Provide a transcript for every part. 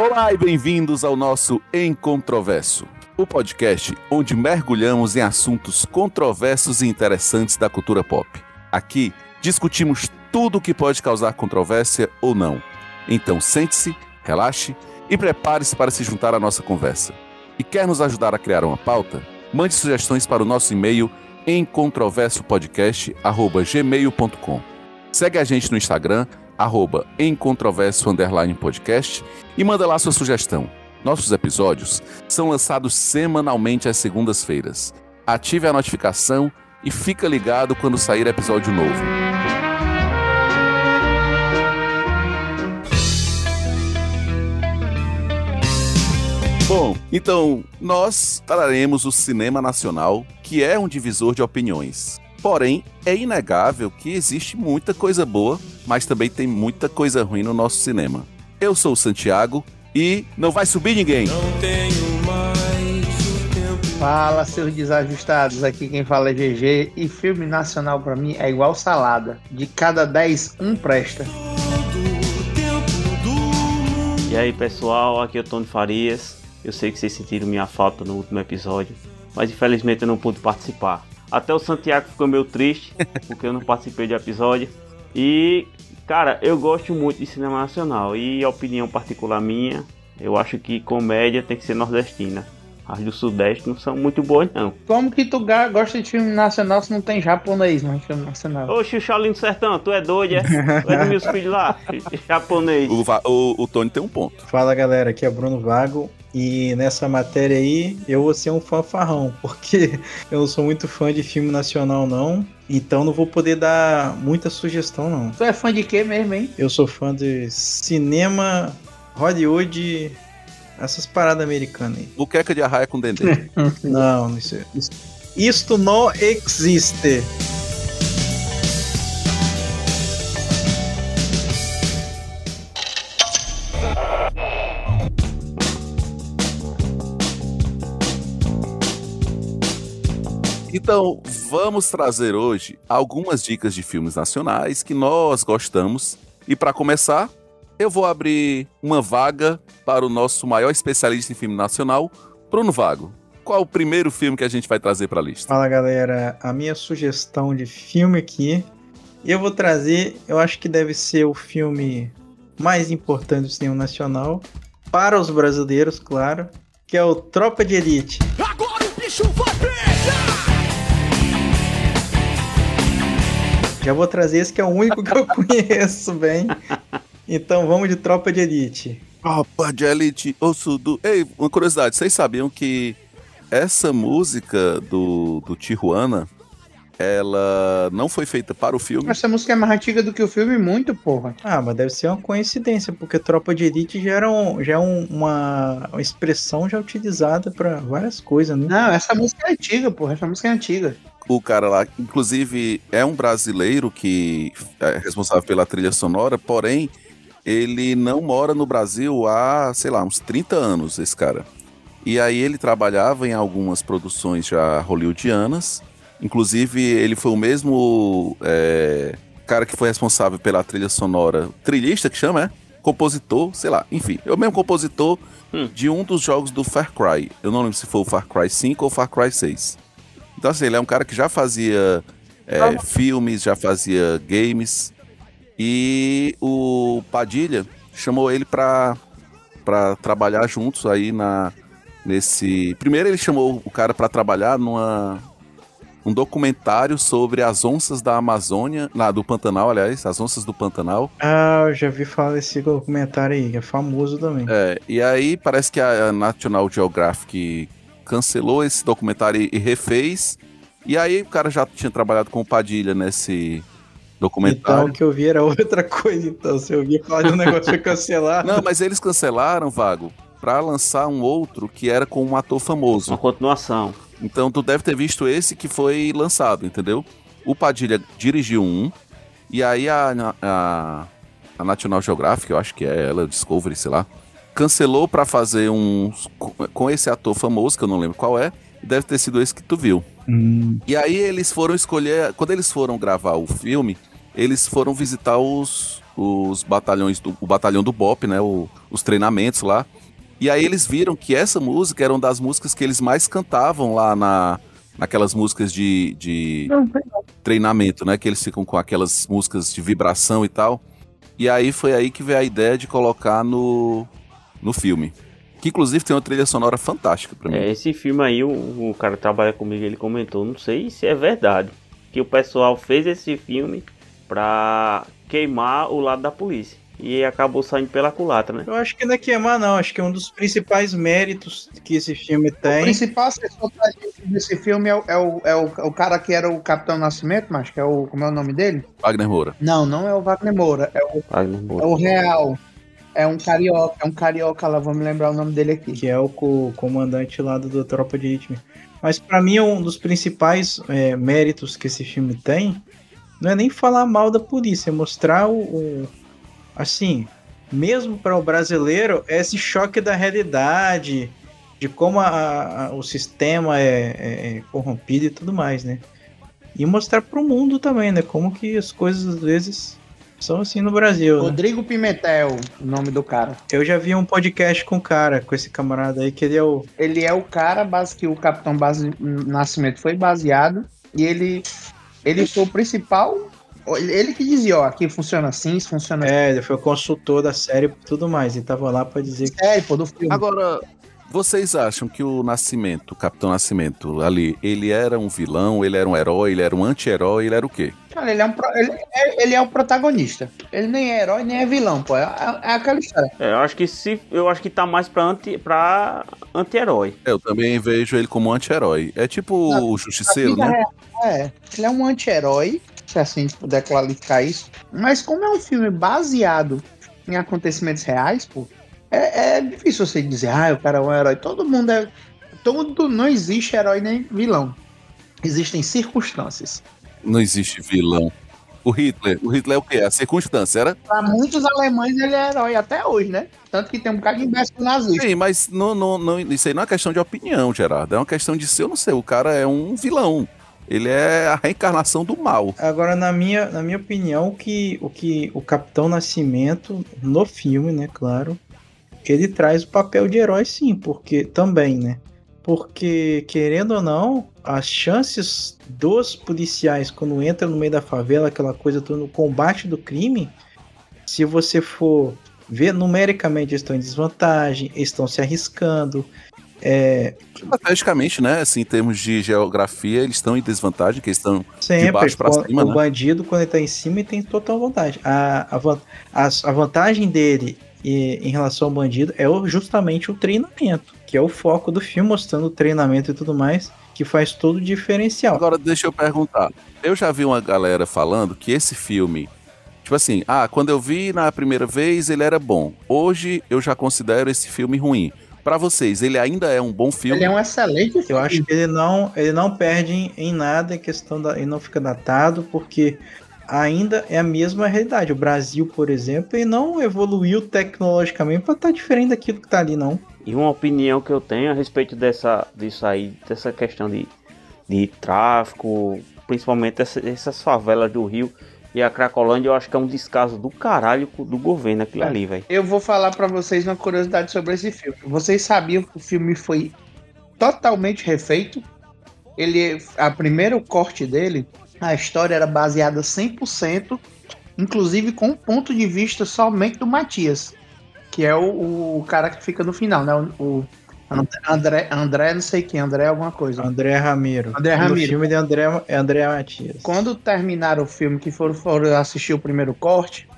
Olá e bem-vindos ao nosso Encontroverso, o podcast onde mergulhamos em assuntos controversos e interessantes da cultura pop. Aqui discutimos tudo o que pode causar controvérsia ou não. Então sente-se, relaxe e prepare-se para se juntar à nossa conversa. E quer nos ajudar a criar uma pauta? Mande sugestões para o nosso e-mail em controversopodcast@gmail.com. Segue a gente no Instagram arroba em controverso underline podcast e manda lá sua sugestão. Nossos episódios são lançados semanalmente às segundas-feiras. Ative a notificação e fica ligado quando sair episódio novo. Bom, então nós traremos o cinema nacional, que é um divisor de opiniões. Porém, é inegável que existe muita coisa boa, mas também tem muita coisa ruim no nosso cinema. Eu sou o Santiago e não vai subir ninguém. Não tenho mais o tempo. Fala, seus desajustados. Aqui quem fala é GG e filme nacional para mim é igual salada. De cada 10, um presta. E aí, pessoal, aqui é o Tony Farias. Eu sei que vocês sentiram minha falta no último episódio, mas infelizmente eu não pude participar. Até o Santiago ficou meio triste, porque eu não participei do episódio. E, cara, eu gosto muito de cinema nacional. E a opinião particular minha, eu acho que comédia tem que ser nordestina. As do Sudeste não são muito boas, não. Como que tu gosta de filme nacional se não tem japonês no filme nacional? Oxe, o Shaolin do Sertão, tu é doido, é? Tu é meus filhos lá, japonês. O, o, o Tony tem um ponto. Fala, galera, aqui é Bruno Vago. E nessa matéria aí, eu vou ser um fanfarrão, porque eu não sou muito fã de filme nacional, não. Então não vou poder dar muita sugestão, não. Tu é fã de quê mesmo, hein? Eu sou fã de cinema, Hollywood, essas paradas americanas aí. Buqueca de arraia com dendê. não, isso, isso, isto não existe. Então, vamos trazer hoje algumas dicas de filmes nacionais que nós gostamos. E para começar, eu vou abrir uma vaga para o nosso maior especialista em filme nacional, Bruno Vago. Qual o primeiro filme que a gente vai trazer para a lista? Fala galera, a minha sugestão de filme aqui, eu vou trazer, eu acho que deve ser o filme mais importante do cinema nacional, para os brasileiros, claro, que é o Tropa de Elite. Agora o bicho vai pegar! Já vou trazer esse que é o único que eu conheço bem. Então vamos de Tropa de Elite. Tropa de Elite, osso do. Ei, uma curiosidade, vocês sabiam que essa música do, do Tijuana ela não foi feita para o filme. Essa música é mais antiga do que o filme, muito, porra. Ah, mas deve ser uma coincidência, porque Tropa de Elite já, era um, já é um, uma, uma expressão já utilizada para várias coisas, né? Não, essa música é antiga, porra. Essa música é antiga o cara lá, inclusive, é um brasileiro que é responsável pela trilha sonora, porém, ele não mora no Brasil há, sei lá, uns 30 anos, esse cara. E aí ele trabalhava em algumas produções já hollywoodianas. Inclusive, ele foi o mesmo é, cara que foi responsável pela trilha sonora. Trilhista que chama, é? Compositor, sei lá. Enfim, é o mesmo compositor hum. de um dos jogos do Far Cry. Eu não lembro se foi o Far Cry 5 ou Far Cry 6. Então, assim, ele é um cara que já fazia é, filmes, já fazia games. E o Padilha chamou ele para para trabalhar juntos aí na nesse. Primeiro ele chamou o cara para trabalhar numa um documentário sobre as onças da Amazônia, lá do Pantanal, aliás, as onças do Pantanal. Ah, eu já vi falar desse documentário aí, é famoso também. É, e aí parece que a National Geographic cancelou esse documentário e refez. E aí o cara já tinha trabalhado com o Padilha nesse documentário. Então o que eu vi era outra coisa, então. Se eu vi falar de um negócio cancelado. Não, mas eles cancelaram, Vago, para lançar um outro que era com um ator famoso. Uma continuação. Então tu deve ter visto esse que foi lançado, entendeu? O Padilha dirigiu um, e aí a, a, a National Geographic, eu acho que é ela, Discovery, sei lá, cancelou para fazer um com esse ator famoso, que eu não lembro qual é, deve ter sido esse que tu viu. Hum. E aí eles foram escolher, quando eles foram gravar o filme, eles foram visitar os, os batalhões do, o batalhão do Bop, né? O, os treinamentos lá. E aí eles viram que essa música era uma das músicas que eles mais cantavam lá na, naquelas músicas de, de treinamento, né? Que eles ficam com aquelas músicas de vibração e tal. E aí foi aí que veio a ideia de colocar no, no filme. Que inclusive tem uma trilha sonora fantástica pra mim. É, esse filme aí, o, o cara que trabalha comigo, ele comentou, não sei se é verdade, que o pessoal fez esse filme pra queimar o lado da polícia. E acabou saindo pela culatra, né? Eu acho que não é queimar, não. Acho que é um dos principais méritos que esse filme O tem. principal assessor pra gente desse filme é, o, é, o, é o, o cara que era o Capitão Nascimento, mas que é o. Como é o nome dele? Wagner Moura. Não, não é o Wagner Moura, é o, Wagner é Moura. o Real. É um carioca, é um carioca lá, vou me lembrar o nome dele aqui. que é o co- comandante lá do, do Tropa de Elite. Mas pra mim um dos principais é, méritos que esse filme tem não é nem falar mal da polícia, é mostrar o, o- assim, mesmo para o brasileiro, é esse choque da realidade, de como a- a- o sistema é, é- é corrompido e tudo mais, né? E mostrar para o mundo também, né? Como que as coisas às vezes são assim no Brasil. né? Rodrigo Pimentel, o nome do cara. Eu já vi um podcast com um cara, com esse camarada aí, que ele é o Ele é o cara base, que o Capitão base, Nascimento foi baseado e ele, ele foi o principal. Ele que dizia, ó, aqui funciona assim, isso funciona assim. É, ele foi o consultor da série e tudo mais. E tava lá pra dizer que. É, pô, do filme. Agora, vocês acham que o Nascimento, o Capitão Nascimento, ali, ele era um vilão, ele era um herói, ele era um anti-herói, ele era o quê? Cara, ele é, um, pro- ele, é, ele é o protagonista. Ele nem é herói, nem é vilão, pô. É, é aquela história. É, eu acho que se. Eu acho que tá mais pra anti, pra anti-herói. Eu também vejo ele como um anti-herói. É tipo Na- o Justiceiro, né? real, É, ele é um anti-herói, se assim a gente puder qualificar isso. Mas como é um filme baseado em acontecimentos reais, pô, é, é difícil você dizer, ah, o cara é um herói. Todo mundo é. Todo, não existe herói nem vilão. Existem circunstâncias. Não existe vilão. O Hitler, o Hitler é o quê? A circunstância, era? Para muitos alemães ele é herói até hoje, né? Tanto que tem um bocado de imbecil nazista. Sim, mas não, não, não, isso aí não é questão de opinião, Gerardo. É uma questão de ser ou não ser. O cara é um vilão. Ele é a reencarnação do mal. Agora, na minha, na minha opinião, o que, o que o Capitão Nascimento, no filme, né, claro, ele traz o papel de herói sim, porque também, né? Porque, querendo ou não, as chances dos policiais, quando entram no meio da favela, aquela coisa toda, no combate do crime, se você for ver numericamente, eles estão em desvantagem, eles estão se arriscando. É, Estrategicamente, né? Assim, em termos de geografia, eles estão em desvantagem, que eles estão Sempre, baixo pra o- cima, o né? bandido, quando ele tá em cima, ele tem total vantagem. A, a, as- a vantagem dele e- em relação ao bandido é o- justamente o treinamento, que é o foco do filme, mostrando o treinamento e tudo mais, que faz todo o diferencial. Agora, deixa eu perguntar. Eu já vi uma galera falando que esse filme. Tipo assim, ah, quando eu vi na primeira vez ele era bom. Hoje eu já considero esse filme ruim. Pra vocês, ele ainda é um bom filme? Ele é um excelente filme. Eu acho que ele não, ele não perde em, em nada em questão da. Ele não fica datado, porque ainda é a mesma realidade. O Brasil, por exemplo, ele não evoluiu tecnologicamente para estar diferente daquilo que tá ali, não. E uma opinião que eu tenho a respeito dessa, disso aí, dessa questão de, de tráfico, principalmente essa- essas favelas do Rio e a Cracolândia, eu acho que é um descaso do caralho do governo aquilo ali, velho. Eu vou falar pra vocês uma curiosidade sobre esse filme. Vocês sabiam que o filme foi totalmente refeito? Ele, a primeiro corte dele, a história era baseada 100%, inclusive com o ponto de vista somente do Matias, que é o, o cara que fica no final, né? O, o André, André, não sei quem, André alguma coisa. André Ramiro. André Ramiro. filme de André, é André Matias. Quando terminaram o filme, que foram, foram assistir o primeiro corte,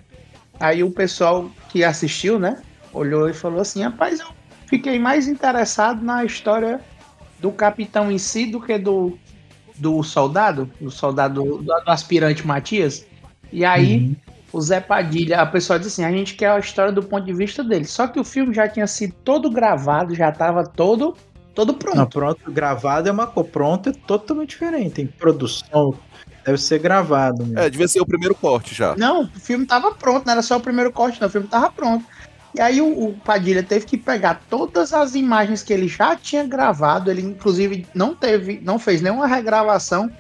aí o pessoal que assistiu, né, olhou e falou assim: rapaz, eu fiquei mais interessado na história do capitão em si do que do, do soldado, do soldado, do, do aspirante Matias. E aí Uhum. o Zé Padilha, a pessoa disse assim: a gente quer a história do ponto de vista dele. Só que o filme já tinha sido todo gravado, já estava todo, todo pronto. Não, pronto, gravado é uma coisa. Pronto é totalmente diferente. Tem produção, deve ser gravado. mesmo. É, devia ser o primeiro corte já. Não, o filme tava pronto, não era só o primeiro corte, não, o filme tava pronto. E aí o, o Padilha teve que pegar todas as imagens que ele já tinha gravado, ele inclusive não teve, não fez nenhuma regravação,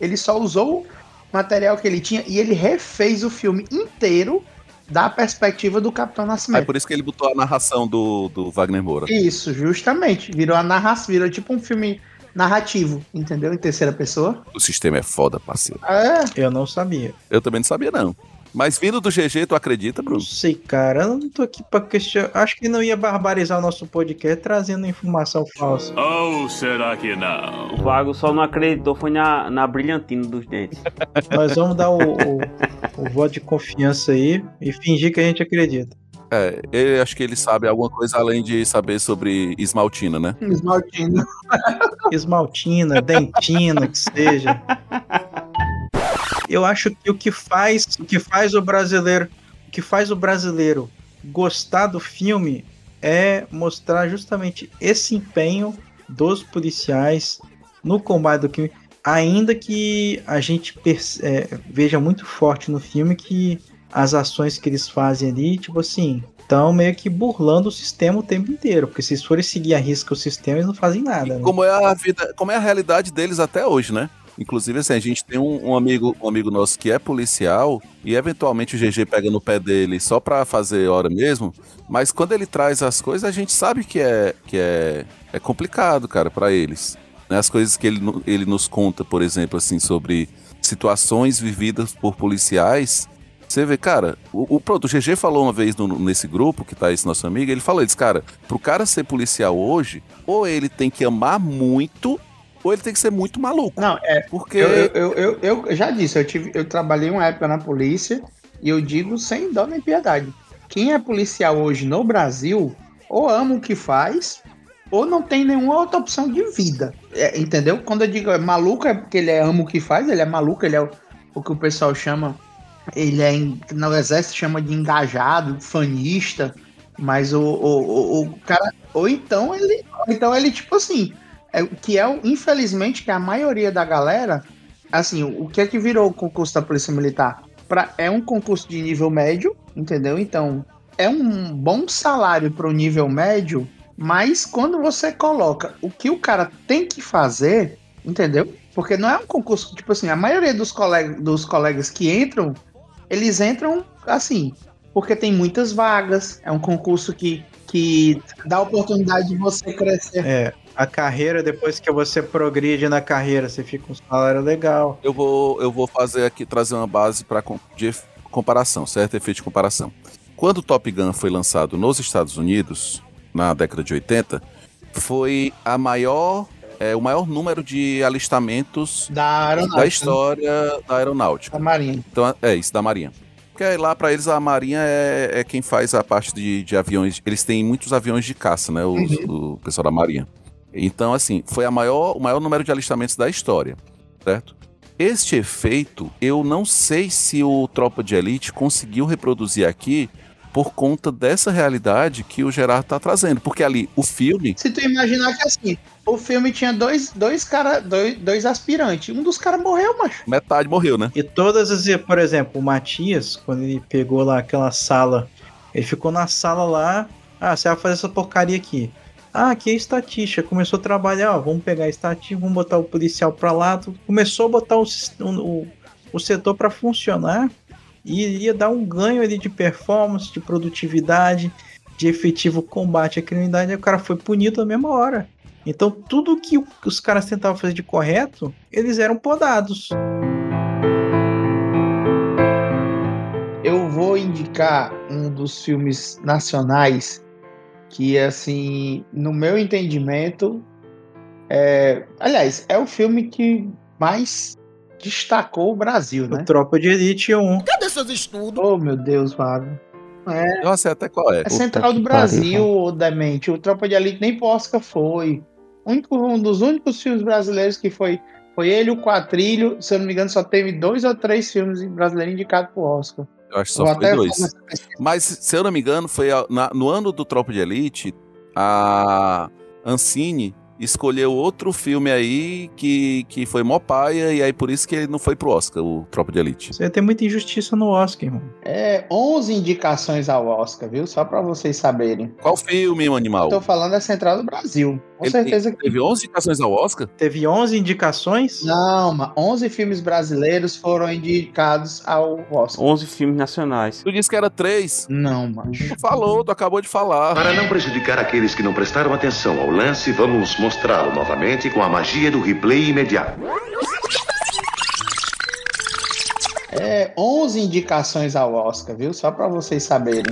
ele só usou o material que ele tinha e ele refez o filme inteiro da perspectiva do Capitão É Nascimento. por isso que ele botou a narração do, do Wagner Moura. Isso, justamente. Virou a narração, virou tipo um filme narrativo, entendeu? Em terceira pessoa. O sistema é foda, parceiro. É, Eu não sabia. Eu também não sabia, não. Mas vindo do GG, tu acredita, Não Bruno? sei, cara. Eu não tô aqui pra questionar. Acho que não ia barbarizar o nosso podcast trazendo informação falsa. Ou será que não? O Vago só não acreditou, foi na, na brilhantina dos dentes. Nós vamos dar o, o, o voto de confiança aí e fingir que a gente acredita. É, eu acho que ele sabe alguma coisa além de saber sobre esmaltina, né? esmaltino. Esmaltina, dentina, que seja. Eu acho que o que faz, o que faz o brasileiro, o que faz o brasileiro gostar do filme é mostrar justamente esse empenho dos policiais no combate do crime, ainda que a gente é, veja muito forte no filme que as ações que eles fazem ali, tipo assim, estão meio que burlando o sistema o tempo inteiro, porque se eles forem seguir a risca o sistema, eles não fazem nada. né? Como é a vida, como é a realidade deles até hoje, né? Inclusive, assim, a gente tem um, um amigo, um amigo nosso que é policial e eventualmente o GG pega no pé dele só pra fazer hora mesmo, mas quando ele traz as coisas, a gente sabe que é, que é, é complicado, cara, pra eles. Né? As coisas que ele, ele nos conta, por exemplo, assim, sobre situações vividas por policiais. Você vê, cara, o, o, o GG falou uma vez no- nesse grupo, que tá esse nosso amigo, ele falou, ele disse, cara, pro cara ser policial hoje, ou ele tem que amar muito, ou ele tem que ser muito maluco. Não, é. Porque. Eu, eu, eu, eu, eu já disse, eu, tive, eu trabalhei uma época na polícia e eu digo sem dó nem piedade. Quem é policial hoje no Brasil, ou ama o que faz, ou não tem nenhuma outra opção de vida. É, entendeu? Quando eu digo é maluco, é porque ele é, ama o que faz, ele é maluco, ele é o, o que o pessoal chama. Ele é, no exército chama de engajado, fanista, mas o, o, o, o cara. Ou então ele. Ou então ele, tipo assim. É, que é, infelizmente, que a maioria da galera. Assim, o, que é que virou o concurso da Polícia Militar? Pra, é um concurso de nível médio, entendeu? Então, é um bom salário para o nível médio, mas quando você coloca o que o cara tem que fazer, entendeu? Porque não é um concurso, tipo assim, a maioria dos, colega, dos colegas que entram, eles entram assim, porque tem muitas vagas, é um concurso que, que dá oportunidade de você crescer. É, a carreira, depois que você progride na carreira, você fica com um salário legal. Eu vou, eu vou fazer aqui, trazer uma base para de comparação, certo? Efeito de comparação. Quando o Top Gun foi lançado nos Estados Unidos, na década de 80, foi a maior, é, o maior número de alistamentos Da da história da aeronáutica. Da Marinha. Então, é isso, da Marinha. Porque lá para eles a Marinha é, é quem faz a parte de, de aviões. Eles têm muitos aviões de caça, né? os- O pessoal da Marinha. Então, assim, foi a maior, o maior número de alistamentos da história, certo? Este efeito, eu não sei se o Tropa de Elite conseguiu reproduzir aqui por conta dessa realidade que o Gerard tá trazendo. Porque ali, o filme. Se tu imaginar que assim, o filme tinha dois, dois cara, dois, dois aspirantes. Um dos caras morreu, macho. Metade morreu, né? E todas as, por exemplo, o Matias, quando ele pegou lá aquela sala, ele ficou na sala lá, ah, você vai fazer essa porcaria aqui. Ah, aqui é estatística. Começou a trabalhar, ó, vamos pegar a estatística, vamos botar o policial pra lá. Começou a botar o, o, o, setor pra funcionar e iria dar um ganho ali de performance, de produtividade, de efetivo combate à criminalidade. O cara foi punido na mesma hora. Então, tudo que os caras tentavam fazer de correto, eles eram podados. Eu vou indicar um dos filmes nacionais que, assim, no meu entendimento, é... aliás, é o filme que mais destacou o Brasil, O né? Tropa de Elite 1. Oh, meu Deus, Fábio. É, Eu sei até qual é. é Central do Brasil, pariu, ô Demente. O Tropa de Elite nem pro Oscar foi. O único- um dos únicos filmes brasileiros que foi foi ele, o Quatrilho. Se eu não me engano, só teve dois ou três filmes brasileiros indicados pro Oscar. Eu acho que só Vou foi dois. Mas, se eu não me engano, foi a- na- no ano do Tropa de Elite, a Ancine escolheu outro filme aí que, que foi mó paia, e aí por isso que ele não foi pro Oscar, o Tropa de Elite. Você tem muita injustiça no Oscar, irmão. É 11 indicações ao Oscar, viu? Só pra vocês saberem. Qual filme, o animal? Tô falando é Central do Brasil. Com Ele certeza que Teve 11 indicações ao Oscar? Teve 11 indicações. não, mas 11 filmes brasileiros foram indicados ao Oscar. 11 filmes nacionais. Tu disse que era 3. Não, macho. Tu falou, tu acabou de falar. Para não prejudicar aqueles que não prestaram atenção ao lance, vamos mostrá-lo novamente com a magia do replay imediato. É 11 indicações ao Oscar, viu? Só pra vocês saberem.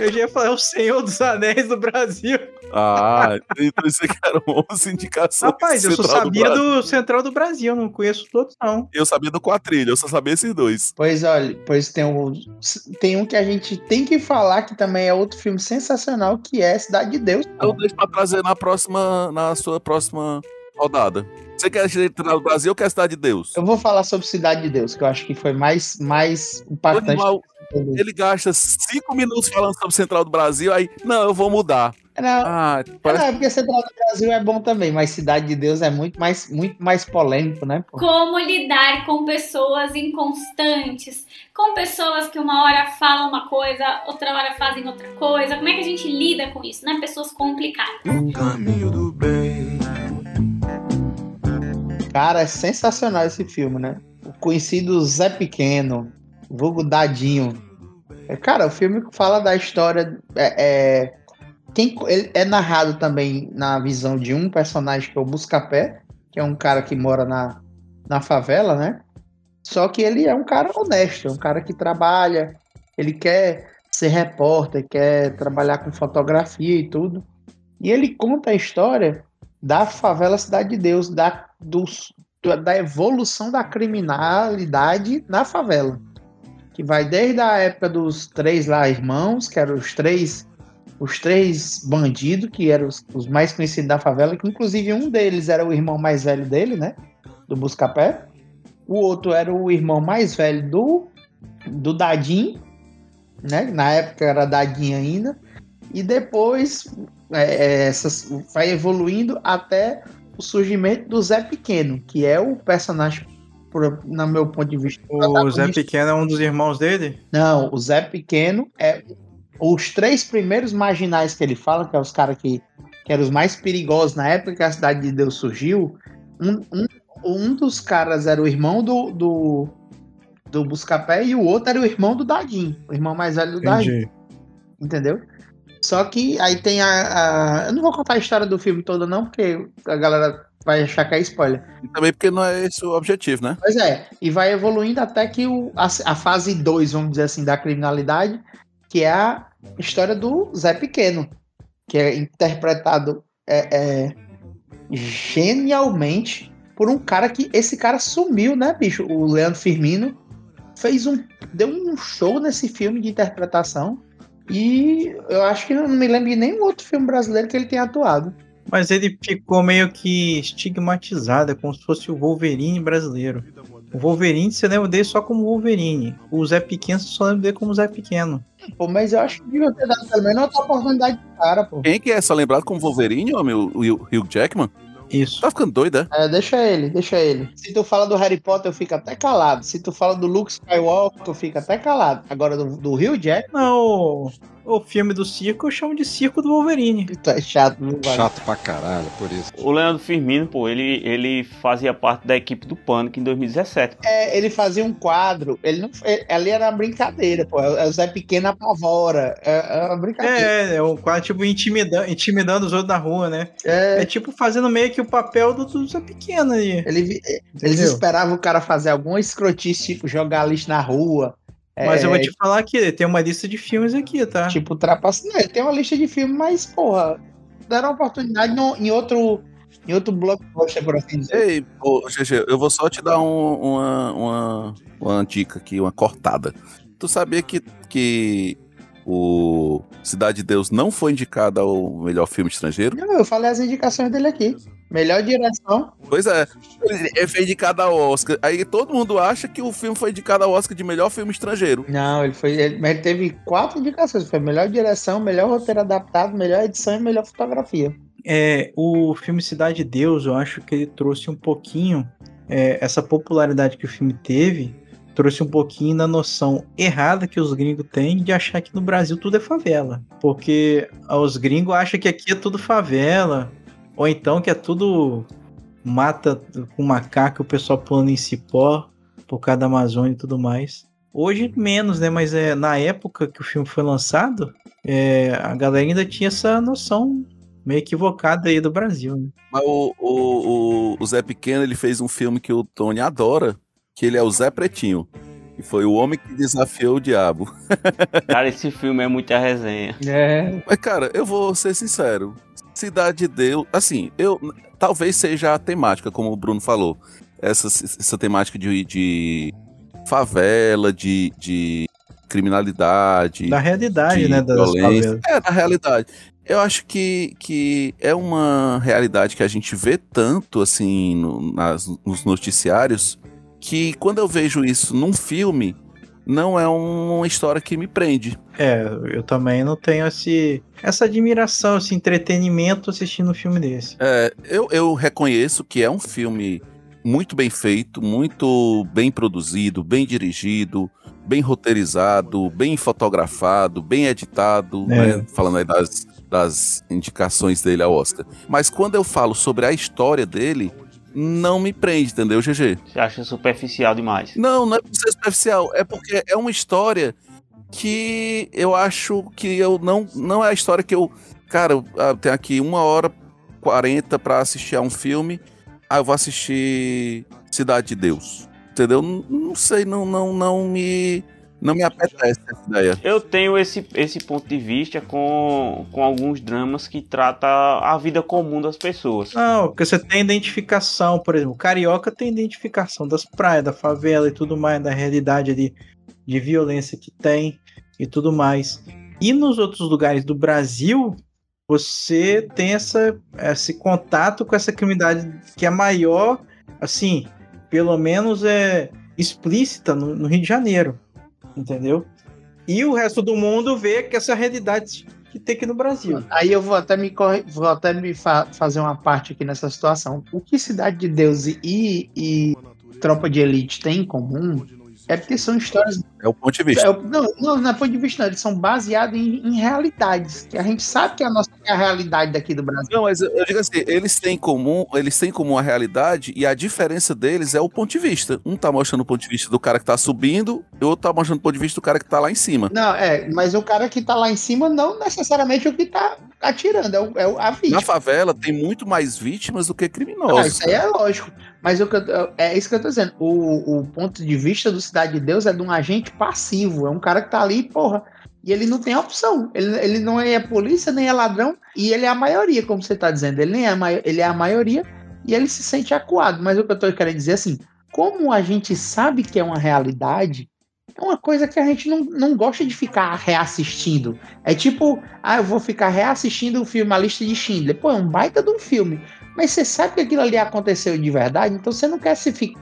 Eu já ia falar o Senhor dos Anéis do Brasil. Ah, então isso aqui eram 11 indicações. Rapaz, eu só do sabia Brasil. do Central do Brasil, não conheço todos, não. Eu sabia do Quatrilho, eu só sabia esses dois. Pois olha, pois tem um, tem um que a gente tem que falar que também é outro filme sensacional, que é Cidade de Deus. Eu deixo pra trazer na próxima, na sua próxima rodada. Você quer Central do Brasil ou quer Cidade de Deus? Eu vou falar sobre Cidade de Deus, que eu acho que foi mais, mais impactante. Animal, ele gasta 5 minutos falando sobre Central do Brasil, aí, não, eu vou mudar. Não, Ah, não, parece é porque Central do Brasil é bom também, mas Cidade de Deus é muito mais, muito mais polêmico, né? pô? Como lidar com pessoas inconstantes, com pessoas que uma hora falam uma coisa, outra hora fazem outra coisa. Como é que a gente lida com isso, né? Pessoas complicadas. Cara, é sensacional esse filme, né? O conhecido Zé Pequeno, vulgo Dadinho. É, Cara, o filme fala da história. É, é, quem, ele é narrado também na visão de um personagem que é o Buscapé, que é um cara que mora na, na favela, né? Só que ele é um cara honesto, é um cara que trabalha, ele quer ser repórter, quer trabalhar com fotografia e tudo. E ele conta a história da favela Cidade de Deus, da, da evolução da criminalidade na favela. Que vai desde a época dos três lá irmãos, que eram os três os três bandidos, que eram os, os mais conhecidos da favela, que inclusive um deles era o irmão mais velho dele, né? Do Buscapé. O outro era o irmão mais velho do, do Dadim, né? Na época era Dadim ainda. E depois é, é, essas, vai evoluindo até o surgimento do Zé Pequeno, que é o personagem, por, no meu ponto de vista. O Zé. Pequeno é um dos irmãos dele? Não, o Zé Pequeno é os três primeiros marginais que ele fala, que é os caras que, que eram os mais perigosos na época que a Cidade de Deus surgiu. Um, um, um dos caras era o irmão do, do, do Buscapé e o outro era o irmão do Dadim, o irmão mais velho do Dadim entendeu? Só que aí tem a, a- Eu não vou contar a história do filme todo, não, porque a galera vai achar que é spoiler. E também porque não é esse o objetivo, né? Pois é, e vai evoluindo até que o, a, a fase 2, vamos dizer assim, da criminalidade, que é a história do Zé Pequeno, que é interpretado é, é, genialmente por um cara que. Esse cara sumiu, né, bicho? O Leandro Firmino fez um. deu um show nesse filme de interpretação. E eu acho que eu não me lembro de nenhum outro filme brasileiro que ele tenha atuado. Mas ele ficou meio que estigmatizado, é como se fosse o Wolverine brasileiro. O Wolverine, você lembra dele só como Wolverine. O Zé Pequeno, você só lembra dele como Zé Pequeno. Pô, mas eu acho que devia ter dado pelo menos outra oportunidade pro cara, pô. Quem que é só lembrado como Wolverine, homem? O Hugh Jackman? Isso. Tá ficando doido, é? É, deixa ele, deixa ele. Se tu fala do Harry Potter, eu fico até calado. Se tu fala do Luke Skywalker, tu fica até calado. Agora, do, do Hugh Jack, Não, o, filme do circo eu chamo de circo do Wolverine. tu é chato, viu, Wagner? Chato pra caralho, por isso. O Leandro Firmino, pô, ele, ele fazia parte da equipe do Pânico em 2017. É, ele fazia um quadro, ele não, ele- ali era uma brincadeira, pô. É o Zé Pequeno apavora. É, é uma brincadeira. É, é o quase tipo intimidando, intimidando os outros na rua, né? É, É tipo fazendo meio que o papel do, do Zé Pequeno ali. ele, eles esperavam o cara fazer alguma escrotice, tipo jogar lixo na rua. Mas é, eu vou te falar que tem uma lista de filmes aqui, tá? Tipo, trapaça. Não, ele tem uma lista de filmes, mas, porra, deram uma oportunidade no- em outro. Em outro blockbuster, por assim dizer. Ei, ô, GG, eu vou só te dar um- uma, uma, uma dica aqui, uma cortada. Tu sabia que, que o Cidade de Deus não foi indicado ao melhor filme estrangeiro? Não, eu falei as indicações dele aqui. Melhor direção. Pois é, ele foi indicado ao Oscar. Aí todo mundo acha que o filme foi indicado ao Oscar de melhor filme estrangeiro. Não, ele foi. Ele, mas ele teve quatro indicações. Foi melhor direção, melhor roteiro adaptado, melhor edição e melhor fotografia. É, o filme Cidade de Deus, eu acho que ele trouxe um pouquinho é, essa popularidade que o filme teve, trouxe um pouquinho na noção errada que os gringos têm de achar que no Brasil tudo é favela. Porque os gringos acham que aqui é tudo favela, Ou então que é tudo mata com macaco, o pessoal pulando em cipó por causa da Amazônia e tudo mais. Hoje menos, né? Mas é, na época que o filme foi lançado, é, a galera ainda tinha essa noção meio equivocada aí do Brasil, né? Mas o, o, o, o Zé Pequeno, ele fez um filme que o Tony adora, que ele é o Zé Pretinho. E foi o homem que desafiou o diabo. Cara, esse filme é muita resenha. É. Mas, cara, eu vou ser sincero. Cidade de Deus, assim, eu talvez seja a temática, como o Bruno falou. Essa, essa temática de, de favela, de, de criminalidade. Da realidade, de né? Das violência. favelas. É, da realidade. Eu acho que, que é uma realidade que a gente vê tanto, assim, no- nas, nos noticiários, que quando eu vejo isso num filme, não é uma história que me prende. É, eu também não tenho esse, essa admiração, esse entretenimento assistindo um filme desse. É, eu, eu reconheço que é um filme muito bem feito, muito bem produzido, bem dirigido, bem roteirizado, bem fotografado, bem editado, É. né? falando aí das, das indicações dele ao Oscar. Mas quando eu falo sobre a história dele, não me prende, entendeu, GG? Você acha superficial demais. Não, não é por ser superficial, é porque é uma história que eu acho que eu não. Não é a história que eu. Cara, eu ah, tenho aqui uma hora 40 pra assistir a um filme. Ah, eu vou assistir Cidade de Deus. Entendeu? Não, não sei, não, não, não me. Não me apetece essa ideia. Eu tenho esse, esse ponto de vista com, com alguns dramas que tratam a vida comum das pessoas. Não, porque você tem identificação, por exemplo, o carioca tem identificação das praias, da favela e tudo mais, da realidade ali de violência que tem e tudo mais. E nos outros lugares do Brasil, você tem essa, esse contato com essa criminalidade que é maior, assim, pelo menos é explícita no, no Rio de Janeiro, entendeu? E o resto do mundo vê que essa realidade que tem aqui no Brasil. Aí eu vou até me, vou até me fa- fazer uma parte aqui nessa situação. O que Cidade de Deus e, e Tropa de Elite têm em comum é porque são histórias. É o ponto de vista. é não, não, não é ponto de vista, não. Eles são baseados em, em realidades. Que a gente sabe que é a nossa é a realidade daqui do Brasil. Não, mas eu, eu digo assim, eles têm em comum, eles têm comum a realidade e a diferença deles é o ponto de vista. Um tá mostrando o ponto de vista do cara que tá subindo e o outro tá mostrando o ponto de vista do cara que tá lá em cima. Não, é, mas o cara que tá lá em cima não necessariamente o que tá atirando, é, o, é a Na vítima. favela tem muito mais vítimas do que Ah, criminosos. isso aí é lógico. Mas o que eu- é isso que eu tô dizendo. O, o ponto de vista do Cidade de Deus é de um agente passivo. É um cara que tá ali, porra. E ele não tem opção. Ele, ele não é polícia, nem é ladrão. E ele é a maioria, como você tá dizendo. Ele, nem é, a ele é a maioria e ele se sente acuado. Mas o que eu tô querendo dizer é assim: como a gente sabe que é uma realidade, é uma coisa que a gente não, não gosta de ficar reassistindo. É tipo, ah, eu vou ficar reassistindo o filme A Lista de Schindler. Pô, é um baita de um filme. Mas você sabe que aquilo ali aconteceu de verdade, então você não quer se ficar.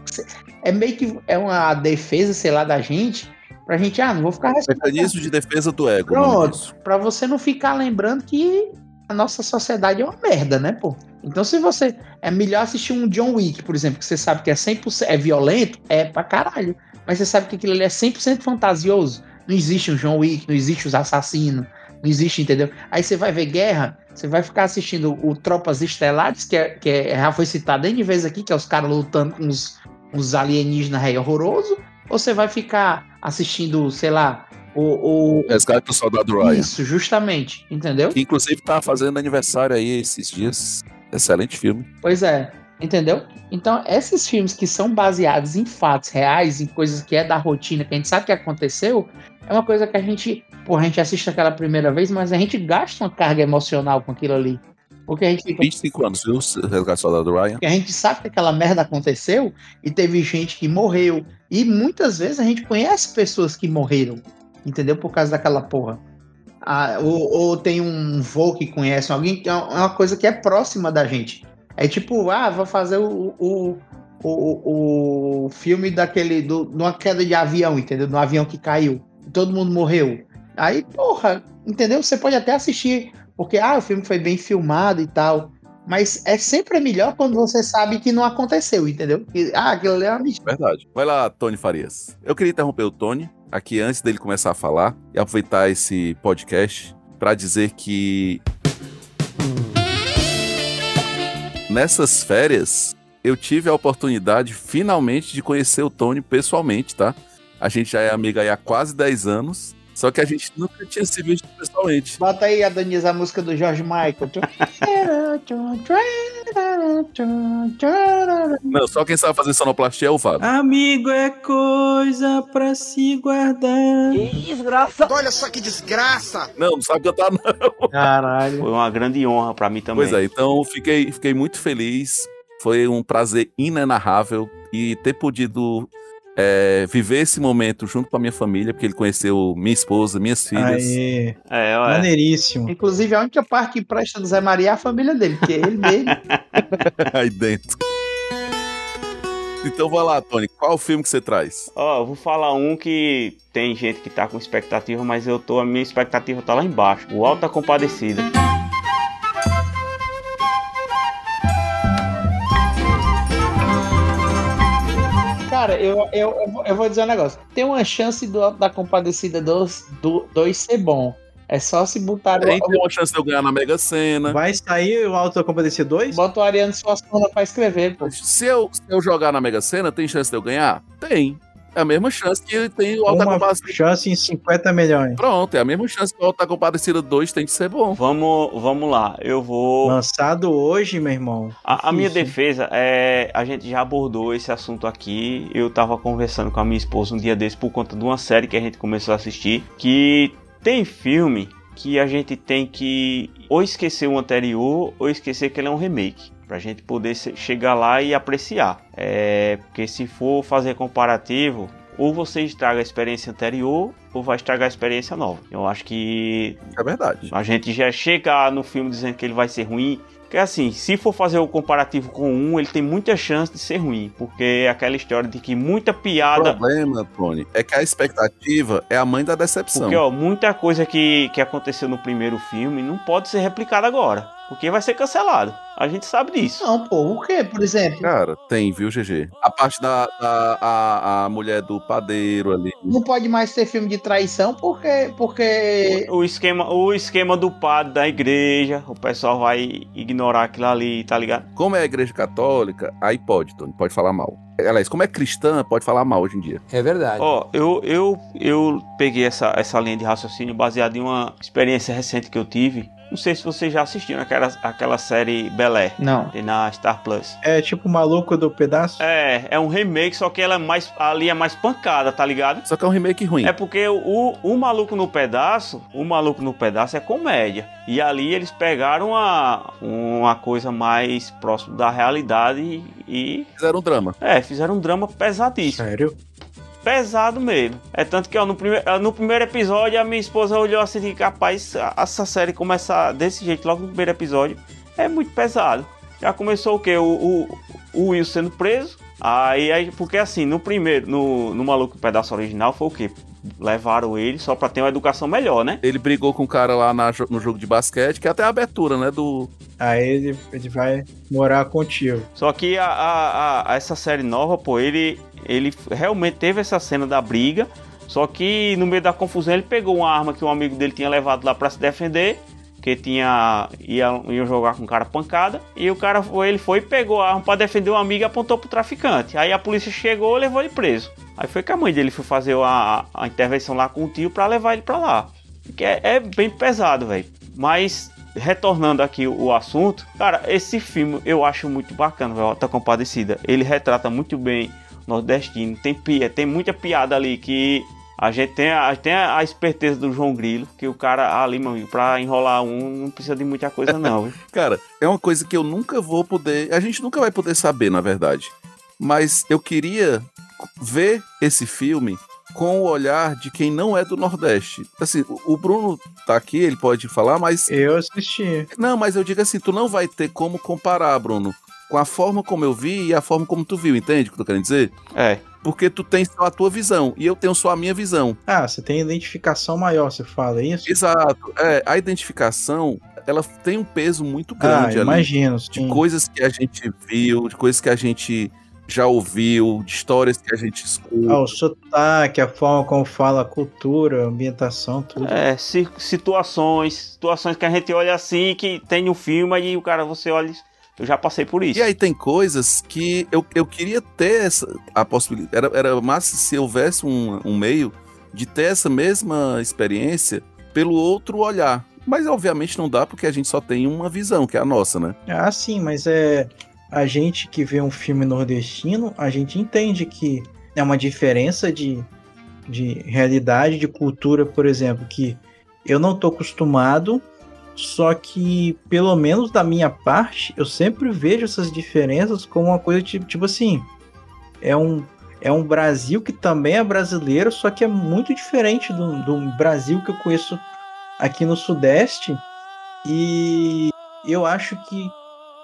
É meio que é uma defesa, sei lá, da gente, pra gente, ah, não vou ficar Mecanismo de defesa do ego. Pronto, pra você não ficar lembrando que a nossa sociedade é uma merda, né, pô? Então, se você. É melhor assistir um John Wick, por exemplo, que você sabe que é 100%. É violento, é pra caralho. Mas você sabe que aquilo ali é 100% fantasioso. Não existe um John Wick, não existe os assassinos, não existe, entendeu? Aí você vai ver guerra, você vai ficar assistindo o Tropas Estelares, que, é, que é- já foi citado N vezes aqui, que é os caras lutando com os, os alienígenas aí horroroso. Ou você vai ficar assistindo, sei lá, o. o Resgate do Soldado Ryan. isso, justamente, entendeu? Que inclusive tá fazendo aniversário aí esses dias. Excelente filme. Pois é, entendeu? Então, esses filmes que são baseados em fatos reais, em coisas que é da rotina, que a gente sabe que aconteceu, é uma coisa que a gente, pô, a gente assiste aquela primeira vez, mas a gente gasta uma carga emocional com aquilo ali. Porque a gente fica 25 anos, viu? Resgate do Soldado Ryan. Porque a gente sabe que aquela merda aconteceu e teve gente que morreu. E muitas vezes a gente conhece pessoas que morreram, entendeu? Por causa daquela porra. Ah, ou, ou tem um vô que conhece alguém, que é uma coisa que é próxima da gente. É tipo, ah, vou fazer o, o, o, o filme daquele, do, de uma queda de avião, entendeu? De um avião que caiu. Todo mundo morreu. Aí, porra, entendeu? Você pode até assistir, porque, ah, o filme foi bem filmado e tal. Mas é sempre melhor quando você sabe que não aconteceu, entendeu? Que, ah, aquilo é uma mentira. Verdade. Vai lá, Tony Farias. Eu queria interromper o Tony aqui antes dele começar a falar e aproveitar esse podcast para dizer que nessas férias, eu tive a oportunidade finalmente de conhecer o Tony pessoalmente, tá? A gente já é amiga há quase 10 anos. Só que a gente nunca tinha se visto pessoalmente. Bota aí, Adonis, a música do George Michael. Não, só quem sabe fazer sonoplastia é o Fábio. Amigo é coisa pra se guardar. Olha só que desgraça! Não, não sabe cantar, não. Caralho. Foi uma grande honra pra mim também. Pois é, então fiquei, fiquei muito feliz. Foi um prazer inenarrável e ter podido é, viver esse momento junto com a minha família, porque ele conheceu minha esposa, minhas filhas. Aê. É, ué. Maneiríssimo. Inclusive, a única parte que presta do Zé Maria é a família dele, porque ele mesmo. aí dentro. Então vai lá, Tony, qual o filme que você traz? Ó, eu vou falar um que tem gente que tá com expectativa, mas eu tô, a minha expectativa tá lá embaixo. O Alta Compadecida. Cara, eu, eu, eu vou- eu vou dizer um negócio. Tem uma chance do, da Compadecida 2 do, dois ser bom. É só se botar Tem, tem uma chance de eu ganhar na Mega Sena. Vai sair o Auto Compadecida 2? Bota o Ariano Suassuna pra escrever, pô. Se eu, se eu jogar na Mega Sena, tem chance de eu ganhar? Tem. É a mesma chance que tem o Alta Uma Compadecida. chance em 50 milhões. Pronto, é a mesma chance que o Alta Compadecida 2 tem de ser bom. Vamos, vamos lá. Eu vou. Lançado hoje, meu irmão. A, a minha defesa é. A gente já abordou esse assunto aqui. Eu tava conversando com a minha esposa um dia desse por conta de uma série que a gente começou a assistir. Que tem filme que a gente tem que ou esquecer o anterior ou esquecer que ele é um remake. Pra gente poder chegar lá e apreciar. É. Porque se for fazer comparativo. Ou você estraga a experiência anterior, ou vai estragar a experiência nova. Eu acho que É verdade. a gente já chega no filme dizendo que ele vai ser ruim. Porque assim, se for fazer o comparativo com um, ele tem muita chance de ser ruim. Porque é aquela história de que muita O piada. problema, Tony, é que a expectativa é a mãe da decepção. Porque, ó, muita coisa que, que aconteceu no primeiro filme não pode ser replicada agora. Porque vai ser cancelado. A gente sabe disso. Não, pô, o quê, por exemplo? Cara, tem, viu, GG? A parte da, da a, a mulher do padeiro ali. Não pode mais ser filme de traição porque. porque... O esquema, o esquema do padre da igreja, o pessoal vai ignorar aquilo ali, tá ligado? Como é a igreja católica, aí pode, Tony, pode falar mal. Aliás, como é cristã, pode falar mal hoje em dia. É verdade. Ó, eu, eu, eu peguei essa, essa linha de raciocínio baseada em uma experiência recente que eu tive. Não sei se vocês já assistiram aquela, aquela série Belé, Não. tem na Star Plus. É tipo o maluco do pedaço? É, é um remake, só que ela é mais, ali é mais pancada, tá ligado? Só que é um remake ruim. É porque o, o Maluco no Pedaço, o Maluco no Pedaço é comédia. E ali eles pegaram uma, uma coisa mais próxima da realidade e, e, Fizeram um drama. é, fizeram um drama pesadíssimo. Sério? Pesado mesmo. É tanto que ó, no, prime no primeiro episódio a minha esposa olhou assim e capaz, essa série começar desse jeito logo no primeiro episódio é muito pesado. Já começou o que? O, o, o Will sendo preso. Aí, aí, porque assim, no primeiro, no, no Maluco Pedaço original foi o que? Levaram ele só pra ter uma educação melhor, né? Ele brigou com o cara lá na no jogo de basquete, que é até a abertura, né? Do. Aí ele, ele vai morar contigo. Só que a, a- a- essa série nova, pô, ele, ele realmente teve essa cena da briga. Só que no meio da confusão ele pegou uma arma que um amigo dele tinha levado lá pra se defender. Que tinha. Ia, ia jogar com o cara pancada. E o cara foi, ele foi pegou a arma pra defender o amigo e apontou pro traficante. Aí a polícia chegou levou ele preso. Aí foi que a mãe dele foi fazer a, a intervenção lá com o tio pra levar ele pra lá. Que é, é bem pesado, velho. Mas retornando aqui o, assunto, cara, esse filme eu acho muito bacana, velho. Tá compadecida. Ele retrata muito bem nordestino. Tem, tem muita piada ali que a gente tem a, tem a esperteza do João Grilo, que o cara ali, meu amigo, pra enrolar um não precisa de muita coisa, não. viu? Cara, é uma coisa que eu nunca vou poder. A gente nunca vai poder saber, na verdade. Mas eu queria ver esse filme com o olhar de quem não é do Nordeste. Assim, o o Bruno tá aqui, ele pode falar, mas. Eu assisti. Não, mas eu digo assim, tu não vai ter como comparar, Bruno, com a forma como eu vi e a forma como tu viu, entende o que eu tô querendo dizer? É. Porque tu tens só a tua visão e eu tenho só a minha visão. Ah, você tem identificação maior, você fala isso? Exato. É, a identificação, ela tem um peso muito Ah, grande ali. imagino. De sim. coisas que a gente viu, de coisas que a gente já ouviu, de histórias que a gente escuta. Ah, o sotaque, a forma como fala, a cultura, a ambientação, tudo. É, si- situações, situações que a gente olha assim, que tem no filme, aí o cara, você olha e Eu já passei por isso. E aí tem coisas que eu, eu queria ter essa, a possibilidade. Era, era massa se houvesse um, um meio de ter essa mesma experiência pelo outro olhar. Mas obviamente não dá porque a gente só tem uma visão, que é a nossa, né? Ah, sim, mas é. A gente que vê um filme nordestino, a gente entende que é uma diferença de, de realidade, de cultura, por exemplo, que eu não tô acostumado, só que, pelo menos da minha parte, eu sempre vejo essas diferenças como uma coisa tipo, tipo assim. É um, é um Brasil que também é brasileiro, só que é muito diferente do, do Brasil que eu conheço aqui no Sudeste. E eu acho que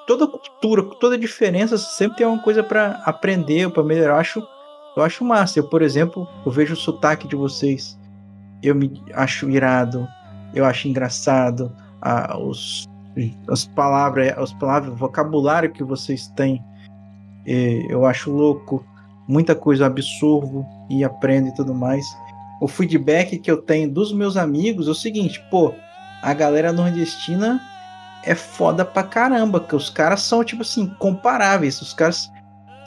toda cultura, toda diferença sempre tem uma coisa para aprender, para melhorar. Eu acho, eu acho massa. Eu, por exemplo, eu vejo o sotaque de vocês. Eu me acho irado, eu acho engraçado. Ah, os, as palavras, as palavras, o vocabulário que vocês têm, eu acho louco. Muita coisa absorvo e aprendo e tudo mais. O feedback que eu tenho dos meus amigos é o seguinte, pô, a galera nordestina é foda pra caramba, que os caras são, tipo assim, comparáveis. Os caras.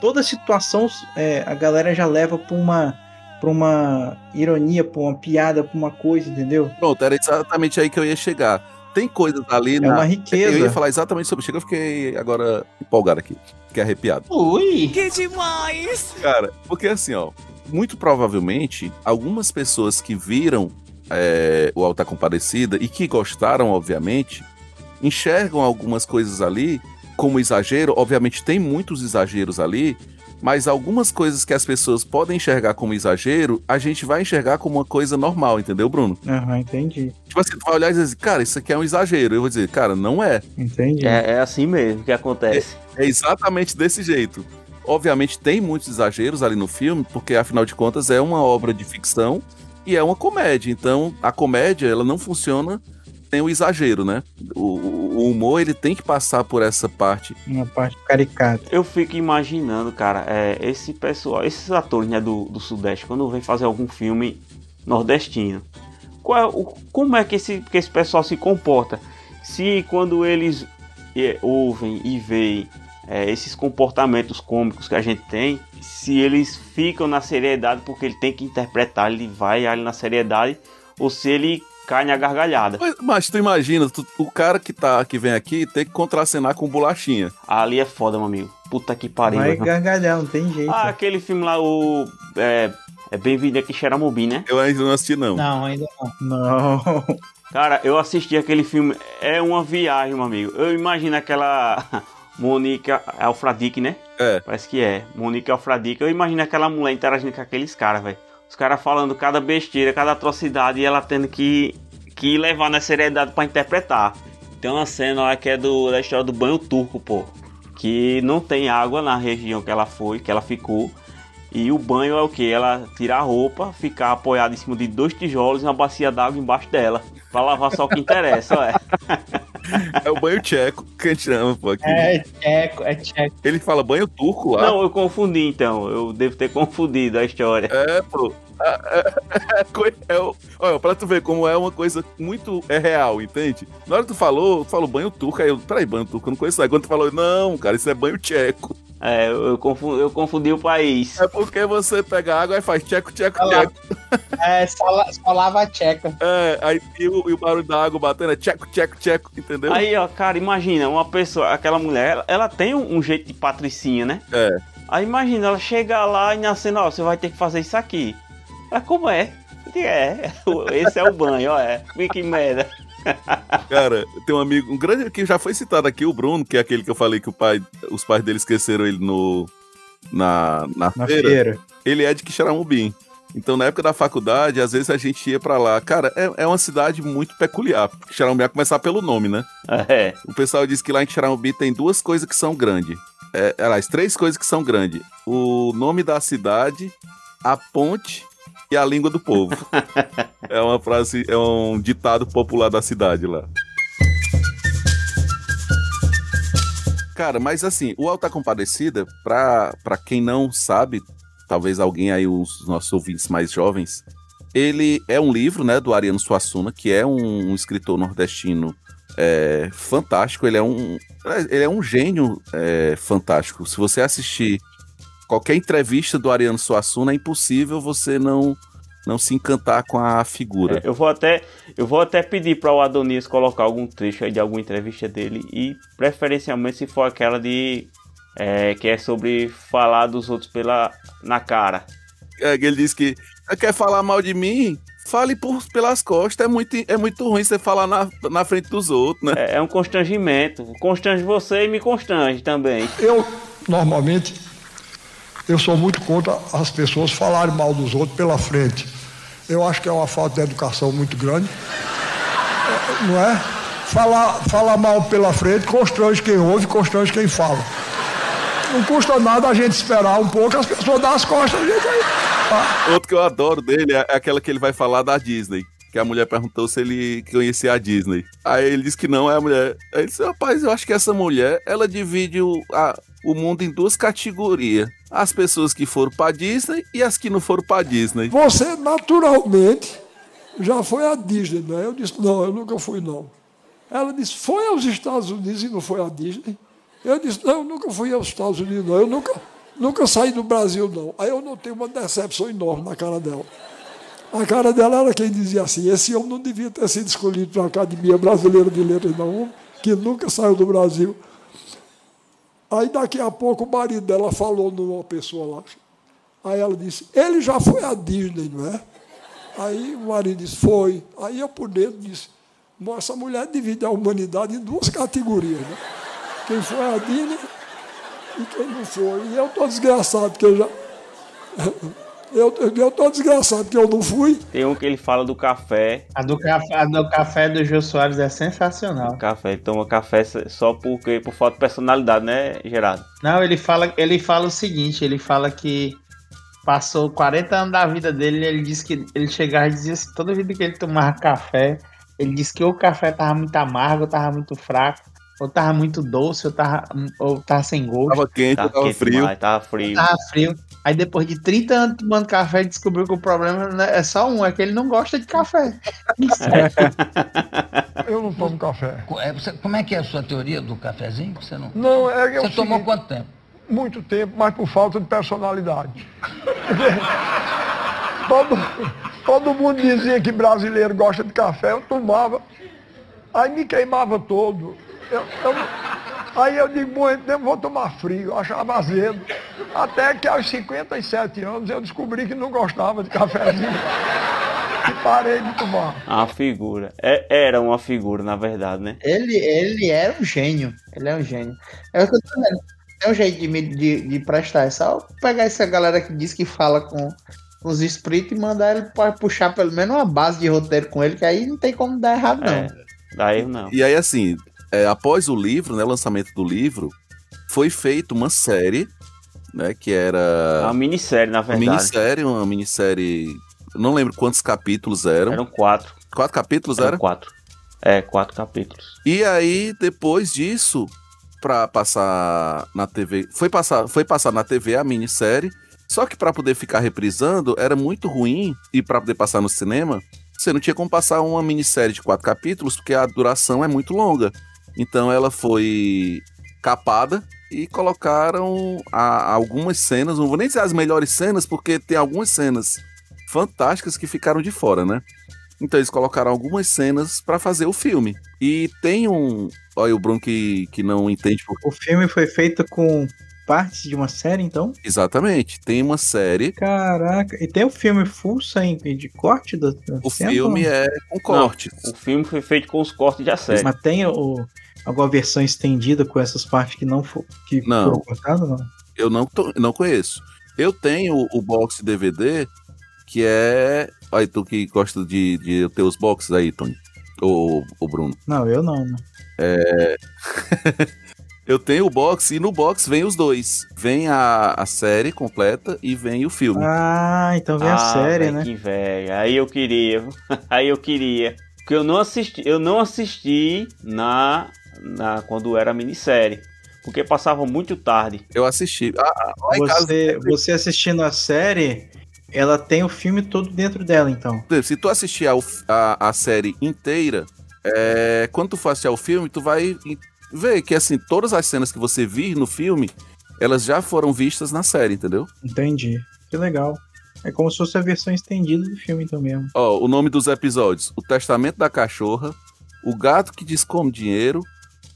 Toda situação é, a galera já leva pra uma. pra uma ironia, pra uma piada, pra uma coisa, entendeu? Pronto, era exatamente aí que eu ia chegar. Tem coisas ali. É na- uma riqueza. Eu ia falar exatamente sobre. Chega, eu fiquei agora empolgado aqui. Fiquei arrepiado. Ui! Que demais! Cara, porque assim, ó. Muito provavelmente, algumas pessoas que viram é, o Alta Comparecida e que gostaram, obviamente, enxergam algumas coisas ali como exagero. Obviamente, tem muitos exageros ali, mas algumas coisas que as pessoas podem enxergar como exagero, a gente vai enxergar como uma coisa normal, entendeu, Bruno? Aham, entendi. Tipo assim, tu vai olhar e dizer, assim, cara, isso aqui é um exagero. Eu vou dizer, cara, não é. Entendi. É, é assim mesmo que acontece. É exatamente desse jeito. Obviamente tem muitos exageros ali no filme, porque afinal de contas é uma obra de ficção e é uma comédia. Então a comédia ela não funciona sem o exagero, né? O, o- o humor ele tem que passar por essa parte. Uma parte caricata. Eu fico imaginando, cara, é, esse pessoal, esses atores né, do, do Sudeste, quando vem fazer algum filme nordestino, qual é o- como é que esse, que esse pessoal se comporta? Se quando eles é, ouvem e veem é, esses comportamentos cômicos que a gente tem, se eles ficam na seriedade porque ele tem que interpretar, ele vai ali na seriedade, ou se ele cai na gargalhada. Mas, mas tu imagina, tu- o cara que tá que vem aqui tem que contracenar com bolachinha. Ali é foda, meu amigo. Puta que pariu. Vai gargalhar, não tem jeito. Ah, aquele filme lá, o. É, é Bem-vindo aqui, Xeramobim, né? Eu ainda não assisti não. Não, ainda não. Não. Cara, eu assisti aquele filme. É uma viagem, meu amigo. Eu imagino aquela. Mônica Alfradique, né? É. Parece que é. Mônica Alfradique. Eu imagino aquela mulher interagindo com aqueles caras, velho. Os caras falando cada besteira, cada atrocidade e ela tendo que, que levar na seriedade pra interpretar. Tem uma cena lá que é do, da história do banho turco, pô. Que não tem água na região que ela foi, que ela ficou. E o banho é o que? Ela tira a roupa, ficar apoiada em cima de dois tijolos e uma bacia d'água embaixo dela. Pra lavar só o que interessa, ué. É o banho tcheco que a gente chama, pô. aqui. É tcheco, é tcheco. Ele fala banho turco lá. Não, eu confundi então. Eu devo ter confundido a história. É, pô. É, é, é, é o- olha, pra tu ver como é uma coisa muito é real, entende? Na hora que tu falou, tu falou banho turco, aí eu, peraí, banho turco, eu não conheço. Aí quando tu falou, não, cara, isso é banho tcheco. É, eu, eu confundi, eu confundi o país. É porque você pega água e faz tcheco, tcheco, tcheco. É, só, la- só lava a tcheca. É, aí e o, e o barulho da água batendo é tcheco, tcheco, tcheco, entendeu? Aí, ó, cara, imagina, uma pessoa, aquela mulher, ela, ela tem um, um jeito de patricinha, né? É. Aí imagina, ela chega lá e na cena, ó, você vai ter que fazer isso aqui. Mas como é? Eu digo, É, esse é o banho, ó, é. Que merda. Cara, tem um amigo, um grande que já foi citado aqui, o Bruno, que é aquele que eu falei que o pai, os pais dele esqueceram ele no na, na, Na feira. feira. Ele é de Quixaramubim. Então, na época da faculdade, às vezes a gente ia pra lá. Cara, é, é uma cidade muito peculiar. Quixaramubim a começar pelo nome, né? É. O pessoal diz que lá em Quixaramubim tem duas coisas que são grandes. É, aliás, três coisas que são grandes. O nome da cidade, a ponte e a língua do povo. é uma frase, é um ditado popular da cidade lá. Cara, mas assim, o Alta Compadecida, pra, pra quem não sabe, talvez alguém aí, os nossos ouvintes mais jovens, ele é um livro, né, do Ariano Suassuna, que é um, um escritor nordestino é fantástico. Ele é um, ele é um gênio é, fantástico. Se você assistir qualquer entrevista do Ariano Suassuna, é impossível você não não se encantar com a figura. É, eu vou até eu vou até pedir para o Adonias colocar algum trecho aí de alguma entrevista dele e preferencialmente se for aquela de é, que é sobre falar dos outros pela na cara. É, ele diz que quer falar mal de mim, fale por, pelas costas. É muito, é muito ruim você falar na, na frente dos outros, né? É, é um constrangimento. Constrange você e me constrange também. Eu, normalmente, eu sou muito contra as pessoas falarem mal dos outros pela frente. Eu acho que é uma falta de educação muito grande. Não é? Falar, falar mal pela frente constrange quem ouve, constrange quem fala. Não custa nada a gente esperar um pouco, as pessoas dão as costas, a gente aí. Ah. Outro que eu adoro dele é aquela que ele vai falar da Disney. Que a mulher perguntou se ele conhecia a Disney. Aí ele disse que não, é a mulher. Aí ele disse, rapaz, eu acho que essa mulher, ela divide o, a, o mundo em duas categorias. As pessoas que foram para Disney e as que não foram para Disney. Você, naturalmente, já foi à Disney, né? Eu disse, não, eu nunca fui, não. Ela disse, foi aos Estados Unidos e não foi à Disney? Eu disse, não, eu nunca fui aos Estados Unidos, não. Eu nunca, nunca saí do Brasil, não. Aí eu notei uma decepção enorme na cara dela. A cara dela era quem dizia assim, esse homem não devia ter sido escolhido para a Academia Brasileira de Letras, não, que nunca saiu do Brasil. Aí daqui a pouco o marido dela falou numa pessoa lá. Aí ela disse, ele já foi à Disney, não é? Aí o marido disse, foi. Aí eu por dentro disse, essa mulher divide a humanidade em duas categorias, né? Quem foi à Disney e quem não foi. E eu estou desgraçado, porque eu já. Eu, eu tô desgraçado que eu não fui. Tem um que ele fala do café. A do café, a do, café do Jô Soares é sensacional. O café, ele toma café só porque, por falta de personalidade, né, Gerardo? Não, ele fala, ele fala o seguinte, ele fala que passou 40 anos da vida dele, ele disse que ele chegava e dizia assim, toda vida que ele tomava café, ele disse que o café tava muito amargo, ou tava muito fraco, ou tava muito doce, ou tava, ou tava sem gosto. Tava quente, tava, tava quente frio. Demais, tava frio. Tava frio. Aí depois de 30 anos tomando café, descobriu que o problema é só um, é que ele não gosta de café. eu não tomo café. É, como é que é a sua teoria do cafezinho? Você não. Não, é Você tomou quanto tempo? Muito tempo, mas por falta de personalidade. todo, todo mundo dizia que brasileiro gosta de café, eu tomava. Aí me queimava todo. Eu, eu, Aí eu digo, bom, então vou tomar frio, eu achava azedo. Até que aos 57 anos eu descobri que não gostava de cafezinho. E parei de tomar. A figura. É, era uma figura, na verdade, né? Ele, ele era um gênio. Ele é um gênio. É o que eu tô vendo. Tem um jeito de, de, de prestar. É só pegar essa galera que diz que fala com, com os espíritos e mandar ele puxar pelo menos uma base de roteiro com ele, que aí não tem como dar errado, não. É, daí não. E aí, assim, é, após o livro, né, o lançamento do livro, foi feita uma série, né, que era... Uma minissérie, na verdade. Uma minissérie, uma minissérie... Não lembro quantos capítulos eram. Eram quatro. Quatro capítulos, eram? Era? quatro. É, quatro capítulos. E aí, depois disso, pra passar na TV... Foi passar, foi passar na TV a minissérie, só que para poder ficar reprisando, era muito ruim, e para poder passar no cinema, você não tinha como passar uma minissérie de quatro capítulos, porque a duração é muito longa. Então ela foi capada e colocaram a, algumas cenas, não vou nem dizer as melhores cenas, porque tem algumas cenas fantásticas que ficaram de fora, né? Então eles colocaram algumas cenas para fazer o filme. E tem um. Olha, o Bruno que, que não entende. O filme foi feito com partes de uma série, então? Exatamente. Tem uma série. Caraca. E tem o filme full sem de corte da, da O cena, filme é com corte. o filme foi feito com os cortes da série. Mas tem o, alguma versão estendida com essas partes que não, for, que não. foram cortadas, não? Eu não, tô, não conheço. Eu tenho o box DVD, que é. Aí, tu que gosta de, de ter os boxes aí, Tony. O, o Bruno. Não, eu não, né? É. eu tenho o box e no box vem os dois. Vem a, a série completa e vem o filme. Ah, então vem ah, a série, véio, né? Que velho. Aí eu queria. Aí eu queria. Porque eu não assisti, eu não assisti na na, quando era minissérie. Porque passava muito tarde. Eu assisti. Ah, ah você, casa... você assistindo a série, ela tem o filme todo dentro dela, então. Se tu assistir a, a, a série inteira, é, quando tu for assistir ao filme, tu vai ver que, assim, todas as cenas que você vir no filme, elas já foram vistas na série, entendeu? Entendi. Que legal. É como se fosse a versão estendida do filme então mesmo. Ó, o nome dos episódios: O Testamento da Cachorra, O Gato que Descome Dinheiro,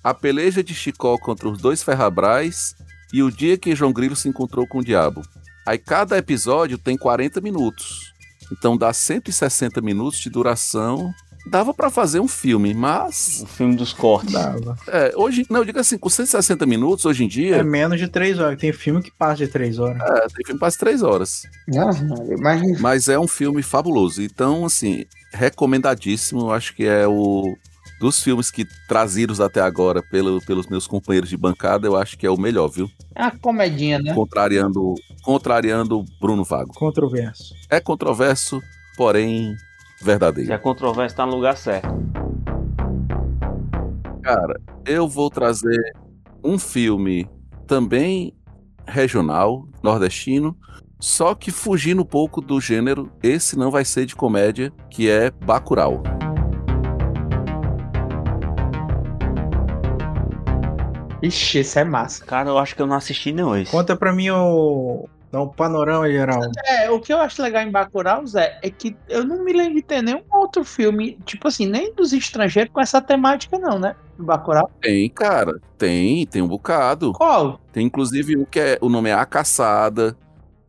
A Peleja de Chicó contra os Dois Ferrabrais e O Dia que João Grilo se encontrou com o Diabo. Aí cada episódio tem 40 minutos. Então dá 160 minutos de duração. Dava pra fazer um filme, mas. O filme dos cortes. Dava. É, hoje. Não, eu digo assim, com 160 minutos, hoje em dia. É menos de três horas. Tem filme que passa de três horas. É, tem filme que passa três horas. Nossa, mas Mas é um filme fabuloso. Então, assim, recomendadíssimo. Eu acho que é o. Dos filmes que trazidos até agora pelo, pelos meus companheiros de bancada, eu acho que é o melhor, viu? é uma comedinha, né? Contrariando, contrariando Bruno Vago. Controverso. É controverso, porém verdadeiro. Se a controvérsia tá no lugar certo. Cara, eu vou trazer um filme também regional, nordestino, só que fugindo um pouco do gênero. Esse não vai ser de comédia, que é Bacurau. Ixi, esse é massa. Cara, eu acho que eu não assisti não esse. Conta pra mim o. Dá um panorama geral. É, o que eu acho legal em Bacurau, Zé, é que eu não me lembro de ter nenhum outro filme, tipo assim, nem dos estrangeiros com essa temática não, né? Do Bacurau. Tem, cara, tem, tem um bocado. Qual? Tem inclusive um que é, o nome é A Caçada,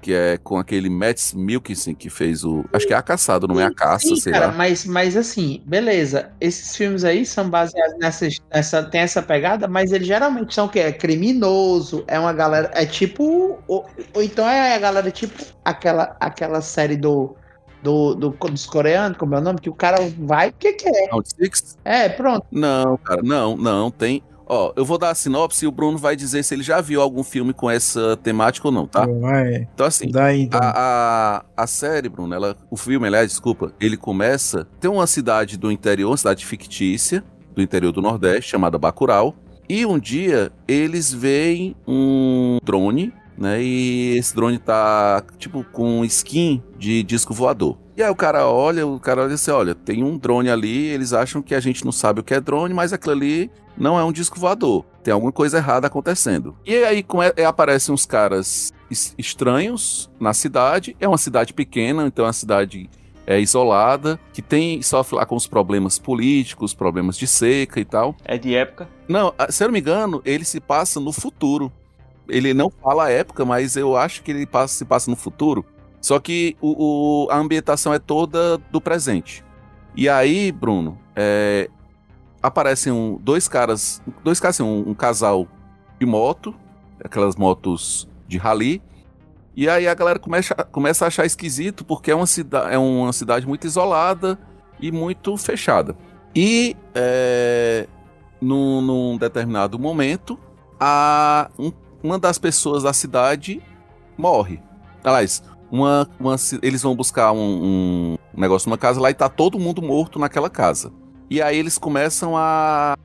que é com aquele Matt Milkinson que fez o, acho que é A Caçada, o nome é A Caça, Sim, sei cara, lá. mas, mas assim, beleza. Esses filmes aí são baseados nessa, nessa. Tem essa pegada, mas eles geralmente são o quê? É criminoso, é uma galera. É tipo. Ou, ou então é a galera tipo aquela, aquela série do. Do, do, dos coreanos, como é o nome? Que o cara vai, o que que é? Round Six? É, pronto. Não, cara, não, não, tem. Ó, eu vou dar a sinopse e o Bruno vai dizer se ele já viu algum filme com essa temática ou não, tá? Vai. Então, assim, Daí, então. a, a, a série, Bruno, ela, o filme, aliás, desculpa, ele começa. Tem uma cidade do interior, uma cidade fictícia, do interior do Nordeste, chamada Bacurau. E um dia eles veem um drone, né? E esse drone tá, tipo, com skin de disco voador. E aí o cara olha, o cara olha assim, olha, tem um drone ali, eles acham que a gente não sabe o que é drone, mas aquilo ali não é um disco voador. Tem alguma coisa errada acontecendo. E aí come- é, aparecem uns caras es- estranhos na cidade. É uma cidade pequena, então é uma cidade é, isolada, que tem sofre lá com os problemas políticos, problemas de seca e tal. É de época. Não, se eu não me engano, ele se passa no futuro. Ele não fala a época, mas eu acho que ele passa- se passa no futuro. Só que o, o- a ambientação é toda do presente. E aí, Bruno, é, aparecem um- dois caras, dois caras, assim, um, um casal de moto, aquelas motos de rally. E aí a galera começa, começa a achar esquisito porque é uma, cida é uma cidade muito isolada e muito fechada. E é, num, num determinado momento, a, um- uma das pessoas da cidade morre. Aliás, uma, uma eles vão buscar um, um negócio numa casa lá e tá todo mundo morto naquela casa. E aí eles começam a,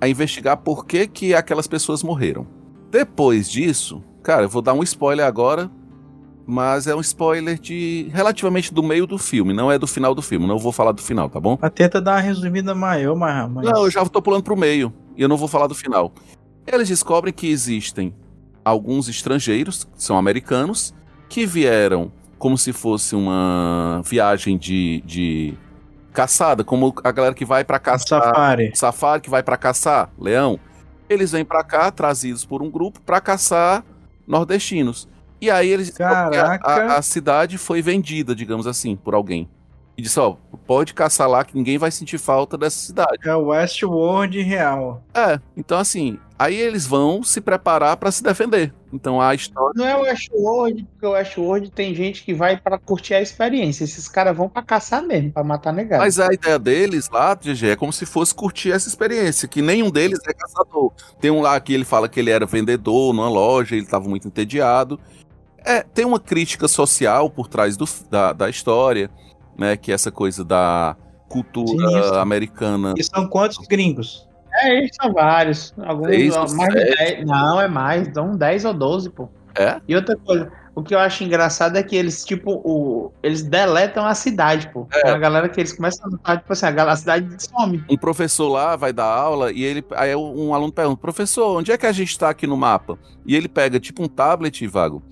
a investigar por que, que aquelas pessoas morreram. Depois disso, cara, eu vou dar um spoiler agora, mas é um spoiler de relativamente do meio do filme, não é do final do filme. Não vou falar do final, tá bom? A tenta dar uma resumida maior, mas... Não, eu já tô pulando pro meio e eu não vou falar do final. Eles descobrem que existem alguns estrangeiros, que são americanos, que vieram como se fosse uma viagem de, de caçada, como a galera que vai pra caçar. Safari. Safari que vai pra caçar leão. Eles vêm pra cá, trazidos por um grupo, pra caçar nordestinos. E aí eles. Caraca. A, a cidade foi vendida, digamos assim, por alguém. E disse: ó, pode caçar lá que ninguém vai sentir falta dessa cidade. É o Westworld real. É, então assim, aí eles vão se preparar pra se defender. Então a história. Não é o Westworld, porque o Westworld tem gente que vai pra curtir a experiência. Esses caras vão pra caçar mesmo, pra matar negado. Mas a ideia deles lá, GG, é como se fosse curtir essa experiência, que nenhum deles é caçador. Tem um lá que ele fala que ele era vendedor numa loja, ele estava muito entediado. É, tem uma crítica social por trás do, da, da história, né? Que é essa coisa da cultura Sim, americana. E são quantos gringos? É, são vários. Alguns, Seis mais de. 10. Não, é mais. Dão 10 ou 12, pô. É? E outra coisa, O que eu acho engraçado é que eles, tipo, o, eles deletam a cidade, pô. É. Uma galera que eles começam a notar, tipo assim, a, a cidade some. Um professor lá vai dar aula e ele. Aí um aluno pergunta: professor, onde é que a gente tá aqui no mapa? E ele pega tipo um tablet, vago.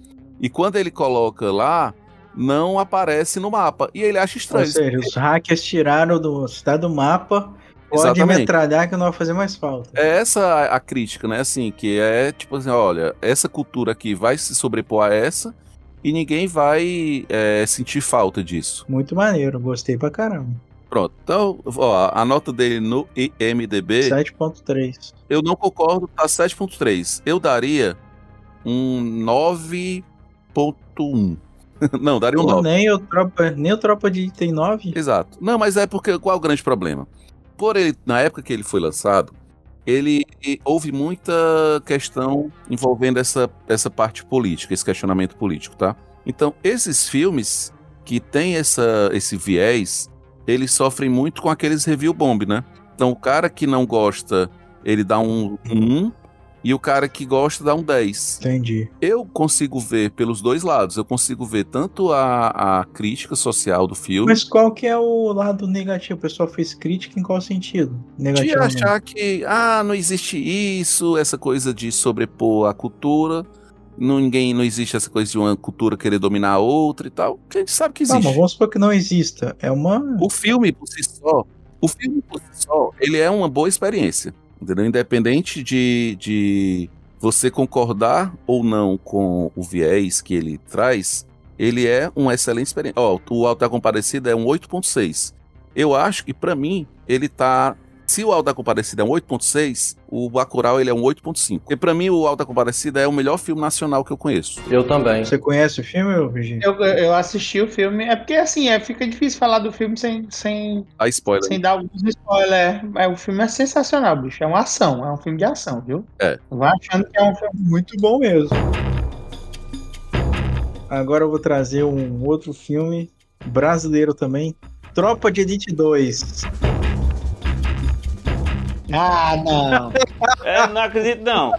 E quando ele coloca lá, não aparece no mapa. E ele acha Ou estranho. seja, os hackers tiraram do cidade do mapa. Pode Exatamente. metralhar que não vai fazer mais falta. É essa a- a crítica, né? Assim, que é tipo assim, olha, essa cultura aqui vai se sobrepor a essa e ninguém vai é, sentir falta disso. Muito maneiro, gostei pra caramba. Pronto. Então, ó, a nota dele no IMDB, 7.3. eu não concordo, tá 7.3. Eu daria um 9.1. não, daria um Pô, 9. nem, o tropa, nem o Tropa de tem 9. Exato. Não, mas é porque qual é o grande problema? Por ele, na época que ele foi lançado, ele houve muita questão envolvendo essa, essa parte política, esse questionamento político, tá? Então, esses filmes que têm essa, esse viés, eles sofrem muito com aqueles review bomb, né? Então, o cara que não gosta, ele dá um 1, e o cara que gosta dá um 10 Entendi. eu consigo ver pelos dois lados. Eu consigo ver tanto a, a crítica social do filme, Mas qual que é o lado negativo? O pessoal fez crítica em qual sentido? de Negativo. achar que ah, não existe isso, essa coisa de sobrepor a cultura. Não, ninguém, não existe essa coisa de uma cultura querer dominar a outra e tal. Que a gente sabe que Tá, existe. mas vamos supor que não exista. É uma. O filme por si só, o filme por si só, ele é uma boa experiência. Entendeu? Independente de, de você concordar ou não com o viés que ele traz, ele é uma excelente experiência. Ó, o Alto da Compadecida é um 8.6. Eu acho que, pra mim, ele tá. Se o Alto da Compadecida é um 8.6, o Bacurau ele é um 8.5. Porque pra mim, o Alto da Compadecida é o melhor filme nacional que eu conheço. Eu também. Você conhece o filme, Virgínia? Eu, eu assisti o filme, é porque assim, é, fica difícil falar do filme sem, sem, A spoiler. sem dar alguns spoilers. É, o filme é sensacional, bicho. É uma ação, é um filme de ação, viu? É. Vai achando que é um filme. Muito bom mesmo. Agora eu vou trazer um outro filme brasileiro também. Tropa de Elite 2. Ah, não. É, não acredito não.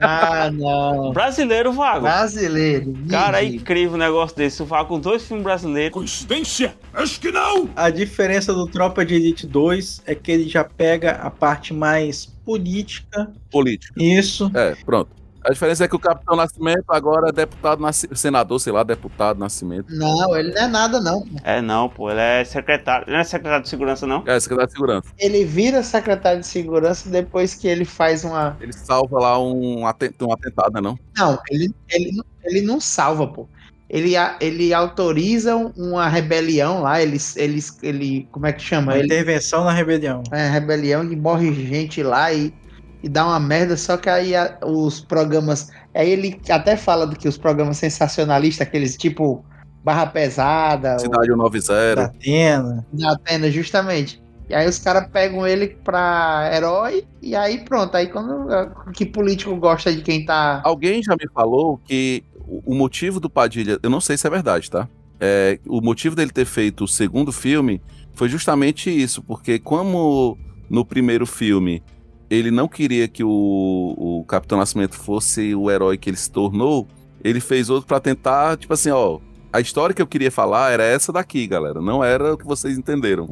Ah, não. Brasileiro vago. Brasileiro. Cara, é incrível um negócio desse. O vago com dois filmes brasileiros. Coincidência? Acho que não! A diferença do Tropa de Elite 2 é que ele já pega a parte mais política. Político. Isso. É, pronto. A diferença é que o Capitão Nascimento agora é deputado, senador, sei lá, deputado Nascimento. Não, ele não é nada, não. É não, pô. Ele é secretário. Ele não é secretário de segurança, não? É, secretário de segurança. Ele vira secretário de segurança depois que ele faz uma. Ele salva lá um, aten- um atentado, né, não? Não, ele, ele, não- ele não salva, pô. Ele, ele autoriza uma rebelião lá, ele, ele, ele como é que chama? Uma Ele, intervenção na rebelião. é rebelião e morre gente lá e, e dá uma merda, só que aí a- os programas. Aí ele até fala do que os programas sensacionalistas, aqueles tipo Barra Pesada, Cidade 190. Da Atena. o da Atena, justamente. E aí os caras pegam ele pra herói, e aí pronto. Aí quando. Que político gosta de quem tá. Alguém já me falou que o o motivo do Padilha, eu não sei se é verdade, tá? É, o motivo dele ter feito o segundo filme foi justamente isso, porque como no primeiro filme ele não queria que o, o Capitão Nascimento fosse o herói que ele se tornou, ele fez outro pra tentar, tipo assim, ó, a história que eu queria falar era essa daqui, galera, não era o que vocês entenderam.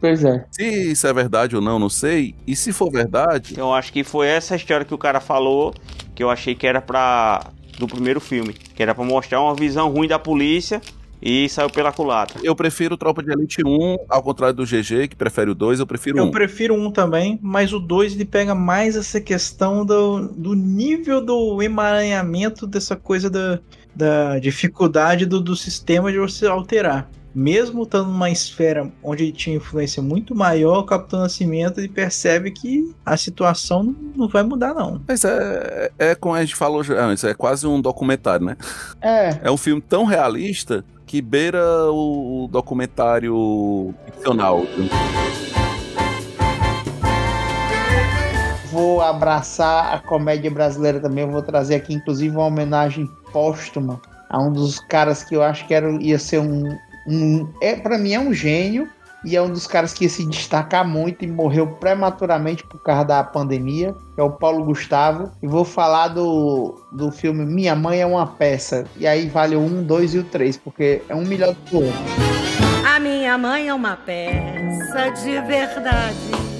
Pois é. Se isso é verdade ou não, não sei. E se for verdade, Eu acho que foi essa história que o cara falou que eu achei que era pra. do primeiro filme. Que era pra mostrar uma visão ruim da polícia e saiu pela culatra. eu prefiro Tropa de Elite 1, ao contrário do GG, que prefere o 2, eu prefiro Eu um. prefiro um também, mas o 2 ele pega mais essa questão do, do nível do emaranhamento dessa coisa da, da dificuldade do, do sistema de você alterar. Mesmo estando numa esfera onde ele tinha influência muito maior, o Capitão Nascimento ele percebe que a situação não, não vai mudar, não. Mas é, é como a gente falou antes, é quase um documentário, né? É. É um filme tão realista que beira o, o documentário ficcional. Vou abraçar a comédia brasileira também. Eu vou trazer aqui, inclusive, uma homenagem póstuma a um dos caras que eu acho que era, ia ser um. um é, para mim é um gênio, e é um dos caras que ia se destacar muito e morreu prematuramente por causa da pandemia, que é o Paulo Gustavo. E vou falar do, do filme Minha Mãe é uma Peça. E aí vale o 1, 2 e o 3, porque é um melhor do que o outro. A minha mãe é uma peça de verdade.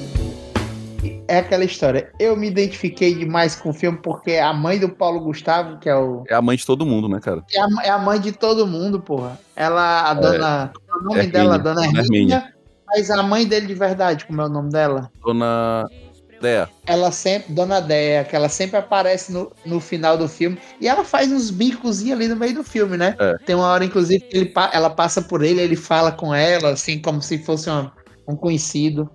É aquela história. Eu me identifiquei demais com o filme porque a mãe do Paulo Gustavo, que é o. É a mãe de todo mundo, né, cara? É a, é a mãe de todo mundo, porra. Ela, a dona. O nome Hermínia, dela, dona Hermínia. Hermínia. Mas a mãe dele de verdade, como é o nome dela? Dona Dea. Ela sempre, Dona Deia, que ela sempre aparece no, no final do filme. E ela faz uns bicos ali no meio do filme, né? É. Tem uma hora, inclusive, que ele, ela passa por ele, ele fala com ela, assim, como se fosse uma- um conhecido.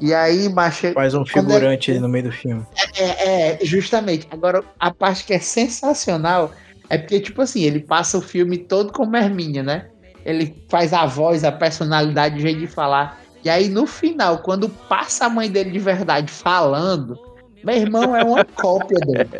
E aí, macho. Faz um quando figurante ali no meio do filme. É, é, justamente. Agora, a parte que é sensacional é porque, tipo assim, ele passa o filme todo como Hermínia, né? Ele faz a voz, a personalidade, o jeito de falar. E aí, no final, quando passa a mãe dele de verdade falando, meu irmão é uma cópia, doido.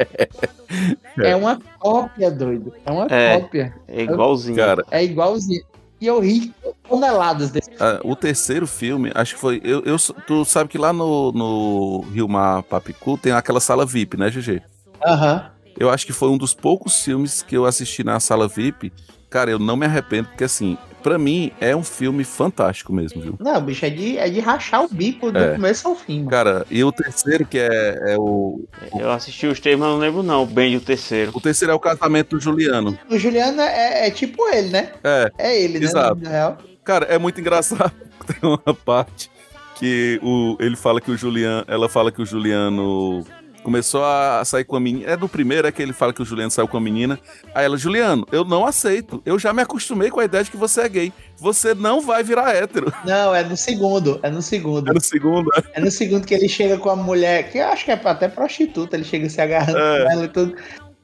É uma cópia, doido. É uma É, cópia. é igualzinho. Cara, É igualzinho. E eu ri toneladas desse. ah, o terceiro filme, acho que foi. Eu, eu, tu sabe que lá no, no Rio Mar Papicu tem aquela sala VIP, né, GG? Aham. Eu acho que foi um dos poucos filmes que eu assisti na sala VIP. Cara, eu não me arrependo, porque assim, pra mim é um filme fantástico mesmo, viu? Não, bicho, é de, é de rachar o bico do É. começo ao fim. Mano. Cara, e o terceiro que é, é o. Eu assisti os três, mas não lembro não, bem do terceiro. O terceiro é o casamento do Juliano. O Juliano é, é tipo ele, né? É. É ele, né? Exato. Na real. Cara, é muito engraçado. Tem uma parte que o, ele fala que o Juliano. Ela fala que o Juliano começou a sair com a menina. É do primeiro, é que ele fala que o Juliano saiu com a menina. Aí ela, Juliano, eu não aceito. Eu já me acostumei com a ideia de que você é gay. Você não vai virar hétero. Não, é no segundo. É no segundo. É no segundo. É no segundo que ele chega com a mulher, que eu acho que é até prostituta, ele chega se agarrando É. com ela e tudo.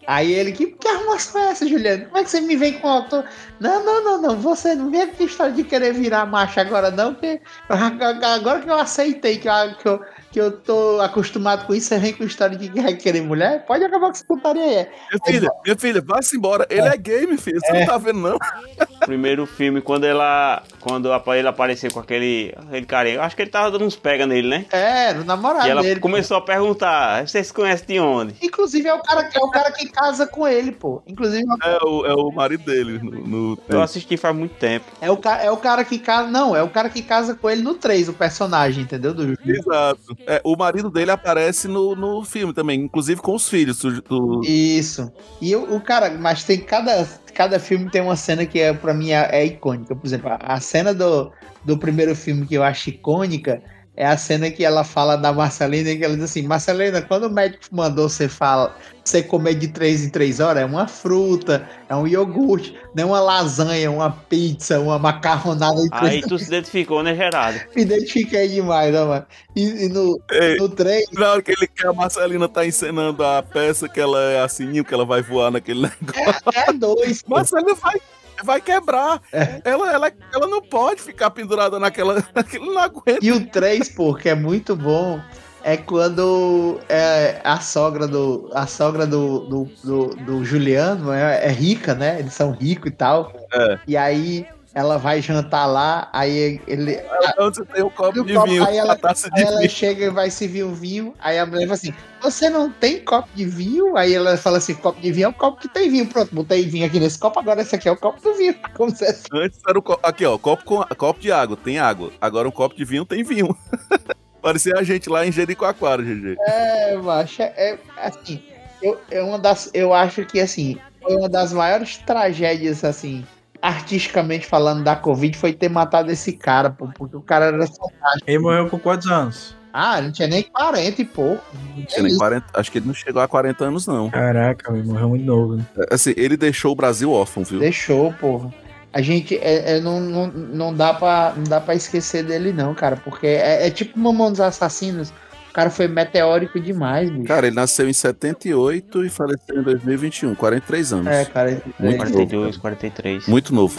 Aí ele, que, que armação é essa, Juliano? Como é que você me vem com autor? Não, não, não, não. Você não vem com história de querer virar macho agora, não, porque agora que eu aceitei que eu, que eu, que eu tô acostumado com isso, você vem com história de que quer querer mulher? Pode acabar com essa putaria aí. Minha filha, minha filha, vá-se embora. Ele é, gay, minha filha. Você É. não tá vendo, não? Primeiro filme, quando ela. Quando ele apareceu com aquele. aquele carinha. Eu acho que ele tava dando uns pega nele, né? É, o namorado E ela dele. começou a perguntar: vocês se conhecem de onde? Inclusive é o, cara, é o cara que casa com ele, pô. Inclusive É o, é o marido dele. No, no- Eu assisti faz muito tempo. é o, é o cara que casa. Não, é o cara que casa com ele no 3, o personagem, entendeu? Do Exato. É, o marido dele aparece no, no filme também, inclusive com os filhos. Do, Isso. E o, o cara, mas tem cada, cada filme tem uma cena que é, pra mim é, é icônica. Por exemplo, a, a cena do, do primeiro filme que eu acho icônica é a cena que ela fala da Marcelina, que ela diz assim, Marcelina, quando o médico mandou você fala, você comer de três em três horas, é uma fruta, é um iogurte, não é uma lasanha, uma pizza, uma macarronada Aí tu se identificou, né, Gerardo? Me identifiquei demais, ó, mano. E, e no, Ei, no 3, Na hora que, ele, que a Marcelina tá encenando a peça que ela é assim, que ela vai voar naquele negócio. é dois. pô. Marcelina vai, vai quebrar. É. Ela, ela, ela não pode ficar pendurada naquela. naquele não aguenta. E o 3, pô, que é muito bom, é quando é, a sogra do. A sogra do, do, do, do Juliano é, é rica, né? Eles são ricos e tal. É. E aí ela vai jantar lá, aí ele. Onde você tem um copo o de copo- vinho, aí ela, taça de aí ela vinho. chega e vai servir um vinho. Aí a mulher fala assim: Você não tem copo de vinho? Aí ela fala assim: Copo de vinho é um copo que tem vinho. Pronto, botei vinho aqui nesse copo, agora esse aqui é o copo do vinho. Como se Antes era o copo. Aqui, ó, copo, com, copo de água, tem água. Agora um copo de vinho tem vinho. Parecia a gente lá em Jericoacoara, GG. É, macho, é, é, assim, eu, é uma das, eu acho que assim, foi uma das maiores tragédias, assim, artisticamente falando da Covid, foi ter matado esse cara, pô, porque o cara era fantástico. Ele morreu com quantos anos? Ah, ele não tinha nem 40 e pouco. Não tinha nem 40, acho que ele não chegou a 40 anos, não. Caraca, ele morreu muito novo, né? Assim, ele deixou o Brasil órfão, viu? Deixou, porra. A gente é, é, não, não, não, dá pra, não dá pra esquecer dele, não, cara, porque é, é tipo Mamão dos Assassinos. O cara foi meteórico demais, bicho. Cara, ele nasceu em 78 e faleceu em 2021, 43 anos. É, cara. Muito é, novo. 42, 43. Muito novo.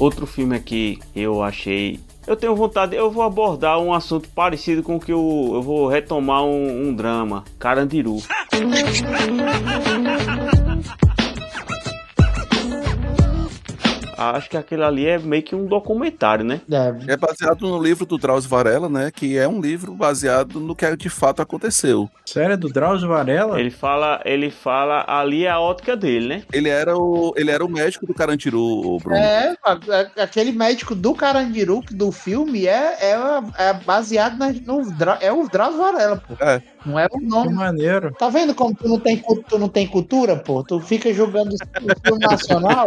Outro filme aqui eu achei. Eu tenho vontade, eu vou abordar um assunto parecido com o que eu, eu vou retomar um, um drama, Carandiru. acho que aquele ali é meio que um documentário, né? Deve. É baseado no livro do Drauzio Varela, né? Que é um livro baseado no que de fato aconteceu. Sério, é do Drauzio Varela? Ele fala, ele fala ali é a ótica dele, né? Ele era o, ele era o médico do Carandiru, o Bruno. É, aquele médico do Carandiru do filme é, é, é baseado na- no Dra- é o Drauzio Varela, pô. É. Não é o Que nome. maneiro. Tá vendo como tu não tem, tu não tem cultura, pô? Tu fica jogando o filme nacional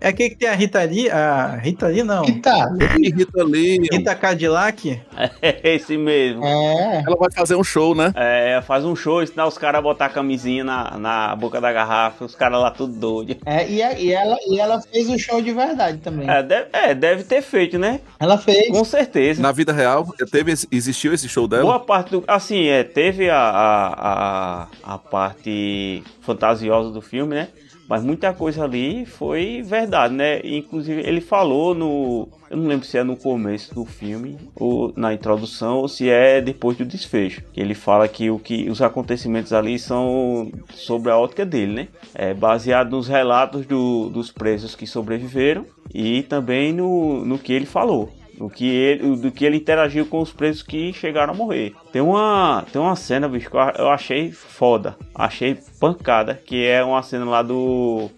É aquele que tem a Rita Lee, a Rita Lee não. E Rita Lee, Rita Cadillac. É esse mesmo. É. ela vai fazer um show, né? É, faz um show, ensinar os caras a botar a camisinha na, na boca da garrafa, os caras lá tudo doido. É, e, a- e ela, e ela fez o show de verdade também. É deve, é, deve ter feito, né? Ela fez. Com certeza. Na vida real, teve, existiu esse show dela? Boa parte do. Assim, é, teve a, a, a, a parte fantasiosa do filme, né? Mas muita coisa ali foi verdade, né? Inclusive, ele falou no. Eu não lembro se é no começo do filme, ou na introdução, ou se é depois do desfecho. Ele fala que, o que os acontecimentos ali são sobre a ótica dele, né? É baseado nos relatos do- dos presos que sobreviveram e também no, no que ele falou. Do que, ele, do que ele interagiu com os presos que chegaram a morrer. Tem uma, tem uma cena, bicho, que eu- achei foda. Achei pancada. Que é uma cena lá do.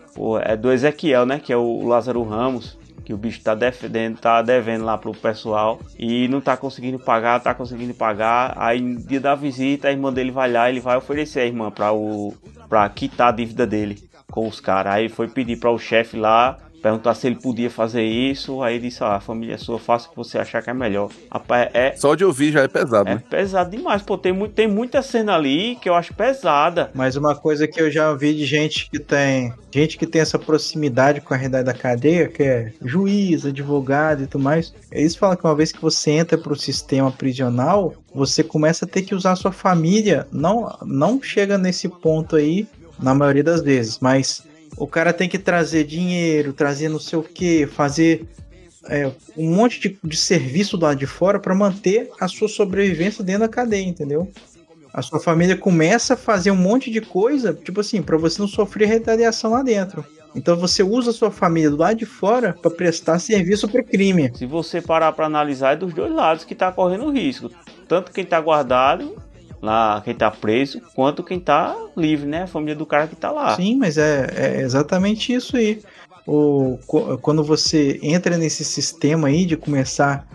É do Ezequiel, né? Que é o Lázaro Ramos. Que o bicho tá defendendo, tá devendo lá pro pessoal. E não tá conseguindo pagar, tá conseguindo pagar. Aí no dia da visita, a irmã dele vai lá, ele vai oferecer a irmã pra, o, pra quitar a dívida dele com os caras. Aí foi pedir para o chefe lá, perguntar se ele podia fazer isso. Aí disse: ah, a família é sua, faça o que você achar que é melhor. Rapaz, é, Só de ouvir já é pesado, é né? pesado demais, pô. Tem, muito, tem muita cena ali que eu acho pesada. Mas uma coisa que eu já vi de gente que tem. Gente que tem essa proximidade com a realidade da cadeia, que é juiz, advogado e tudo mais. Eles falam que uma vez que você entra pro sistema prisional, você começa a ter que usar a sua família. Não, não chega nesse ponto aí, na maioria das vezes, mas o cara tem que trazer dinheiro, trazer não sei o que, fazer é, um monte de, de serviço do lado de fora para manter a sua sobrevivência dentro da cadeia, entendeu? A sua família começa a fazer um monte de coisa, tipo assim, para você não sofrer retaliação lá dentro. Então você usa a sua família do lado de fora para prestar serviço pro crime. Se você parar pra analisar, é dos dois lados que tá correndo risco. Tanto quem tá guardado, lá, quem tá preso, quanto quem tá livre, né? A família do cara que tá lá. Sim, mas é, é exatamente isso aí. O, quando você entra nesse sistema aí de começar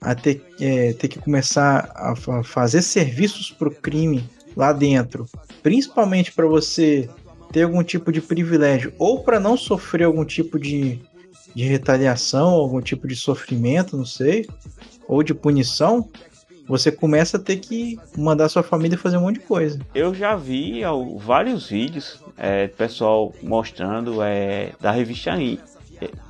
a ter, é, ter que começar a fa- fazer serviços pro crime lá dentro, principalmente para você ter algum tipo de privilégio ou para não sofrer algum tipo de, de retaliação, algum tipo de sofrimento, não sei, ou de punição, você começa a ter que mandar sua família fazer um monte de coisa. Eu já vi ó, vários vídeos é, pessoal mostrando é, da revista íntima,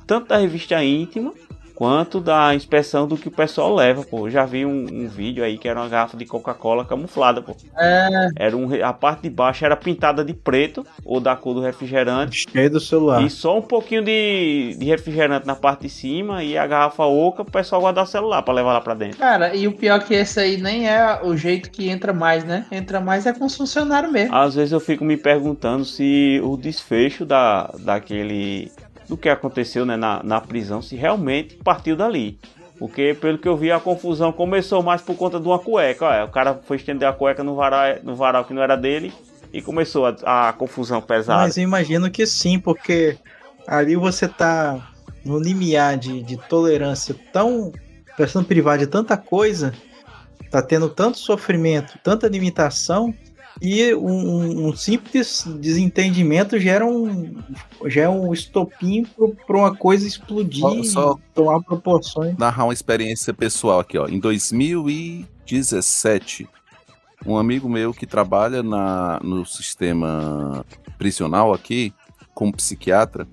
tanto da revista íntima quanto da inspeção do que o pessoal leva, pô. Eu já vi um, um vídeo aí que era uma garrafa de Coca-Cola camuflada, pô. É, Era um, a parte de baixo era pintada de preto ou da cor do refrigerante Cheio do celular. e só um pouquinho de, de refrigerante na parte de cima e a garrafa oca pro pessoal guardar o celular pra levar lá pra dentro. cara, e o pior que esse aí nem é o jeito que entra mais, né? Entra mais é com os funcionários mesmo. Às vezes eu fico me perguntando se o desfecho da, daquele. Do que aconteceu né, na, na prisão, se realmente partiu dali. Porque, pelo que eu vi, a confusão começou mais por conta de uma cueca. Olha, o cara foi estender a cueca no varal, no varal que não era dele e começou a, a confusão pesada. Mas eu imagino que sim, porque ali você tá no limiar de, de tolerância tão. Prestando privar de tanta coisa, tá tendo tanto sofrimento, tanta limitação, e um, um- simples desentendimento gera um, gera um estopim para uma coisa explodir, Só- só- tomar proporções. narrar uma experiência pessoal aqui, ó. Em 2017, um amigo meu que trabalha na, no sistema prisional aqui, como psiquiatra,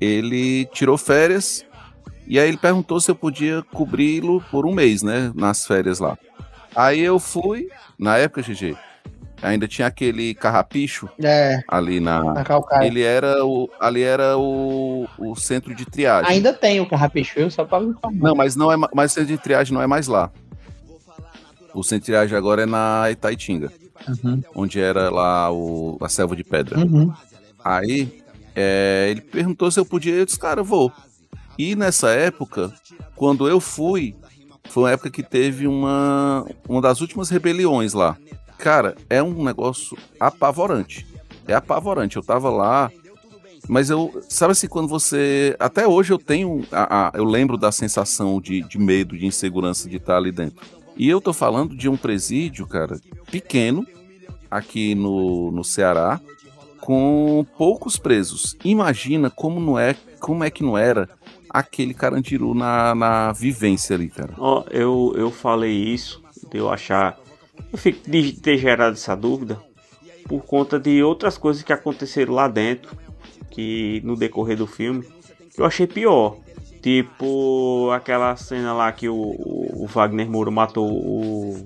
ele tirou férias e aí ele perguntou se eu podia cobri-lo por um mês, né? Nas férias lá. Aí eu fui, na época, GG, ainda tinha aquele carrapicho É, ali na. na Calcaia. Ele era o. Ali era o, o centro de triagem. Ainda tem o carrapicho, só pra informar. Não, mas não é ma- mais centro de triagem não é mais lá. O centro de triagem agora é na Itaitinga, Uhum. onde era lá o, a selva de pedra. Uhum. Aí É, ele perguntou se eu podia, eu disse, cara, eu vou. E nessa época, quando eu fui, foi uma época que teve uma, uma das últimas rebeliões lá. Cara, é um negócio apavorante. É apavorante. Eu tava lá, mas eu. Sabe assim, quando você. Até hoje eu tenho. A, a, eu lembro da sensação de, de medo, de insegurança de estar ali dentro. E eu tô falando de um presídio, cara, pequeno, aqui no, no Ceará, com poucos presos. Imagina como não é, como é que não era aquele Carandiru na, na vivência ali, cara. Ó, eu, eu falei isso, de eu achar. Eu fico de ter gerado essa dúvida por conta de outras coisas que aconteceram lá dentro, que no decorrer do filme, eu achei pior. Tipo aquela cena lá que o, o Wagner Moura matou o.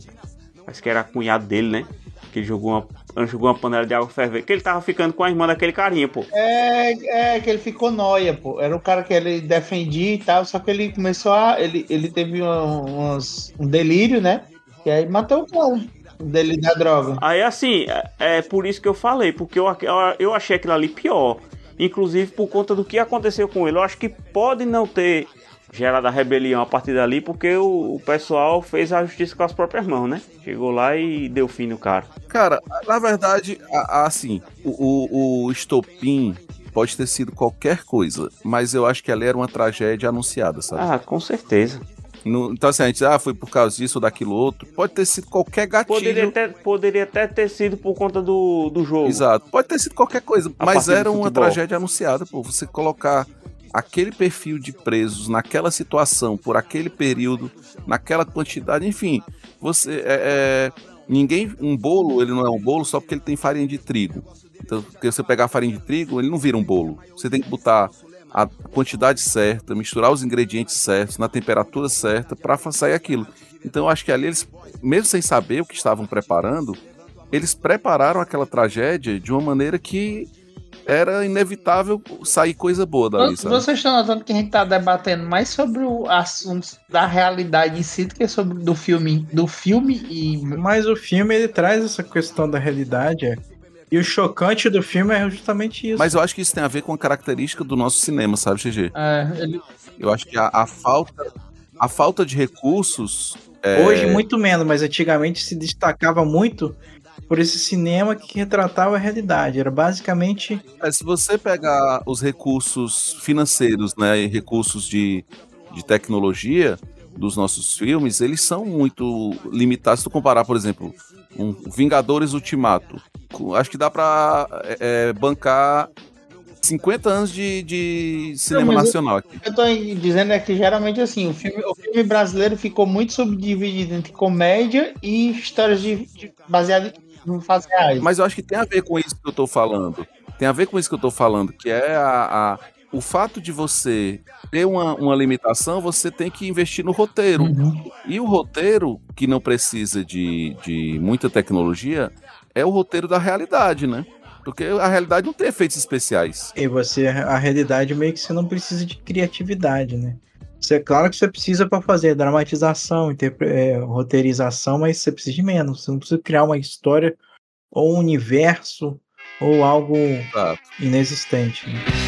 Acho que era cunhado dele, né? Que ele jogou uma, jogou uma panela de água fervendo. Que ele tava ficando com a irmã daquele carinha, pô. É, é, que ele ficou noia, pô. Era o cara que ele defendia e tal, só que ele começou a. Ele, ele teve um, um delírio, né? E aí matou o cara. Dele da droga. Aí assim, é, é, por isso que eu falei, porque eu, eu, eu achei aquilo ali pior. Inclusive por conta do que aconteceu com ele. Eu acho que pode não ter gerado a rebelião a partir dali, porque o, o, pessoal fez a justiça com as próprias mãos, né? Chegou lá e deu fim no cara. Cara, na verdade, assim, o, o, o estopim pode ter sido qualquer coisa, mas eu acho que ali era uma tragédia anunciada, sabe? Ah, com certeza. No, então, assim, a gente, ah, foi por causa disso ou daquilo outro. Pode ter sido qualquer gatilho. Poderia até, poderia até ter sido por conta do, do jogo. Exato. Pode ter sido qualquer coisa. A mas era uma tragédia anunciada, pô. Você colocar aquele perfil de presos naquela situação, por aquele período, naquela quantidade, enfim. Você. É, é, ninguém. Um bolo, ele não é um bolo só porque ele tem farinha de trigo. Então, porque você pegar a farinha de trigo, ele não vira um bolo. Você tem que botar a quantidade certa, misturar os ingredientes certos, na temperatura certa, para sair aquilo. Então eu acho que ali eles, mesmo sem saber o que estavam preparando, eles prepararam aquela tragédia de uma maneira que era inevitável sair coisa boa dali, sabe? Vocês estão notando que a gente está debatendo mais sobre o assunto da realidade em si do que sobre do filme, do filme e mas o filme ele traz essa questão da realidade, é e o chocante do filme é justamente isso. Mas eu acho que isso tem a ver com a característica do nosso cinema, sabe, GG? É, ele... Eu acho que a, a falta, a falta de recursos. É... Hoje, muito menos, mas antigamente se destacava muito por esse cinema que retratava a realidade. Era basicamente. É, se você pegar os recursos financeiros, né, e recursos de, de tecnologia dos nossos filmes, eles são muito limitados. Se tu comparar, por exemplo, um Vingadores Ultimato, acho que dá pra é, é bancar 50 anos de, de cinema Não, nacional aqui. Eu tô dizendo é que geralmente assim, o filme, o filme brasileiro ficou muito subdividido entre comédia e histórias de, de baseadas em fatos reais. Mas eu acho que tem a ver com isso que eu tô falando. Tem a ver com isso que eu tô falando, que é a, a o fato de você ter uma, uma limitação, você tem que investir no roteiro. Uhum. E o roteiro, que não precisa de, de muita tecnologia, é o roteiro da realidade, né? Porque a realidade não tem efeitos especiais. E você, a realidade meio que você não precisa de criatividade, né? Você, é claro que você precisa para fazer dramatização, é, roteirização, mas você precisa de menos. Você não precisa criar uma história ou um universo ou algo Exato. inexistente. Né?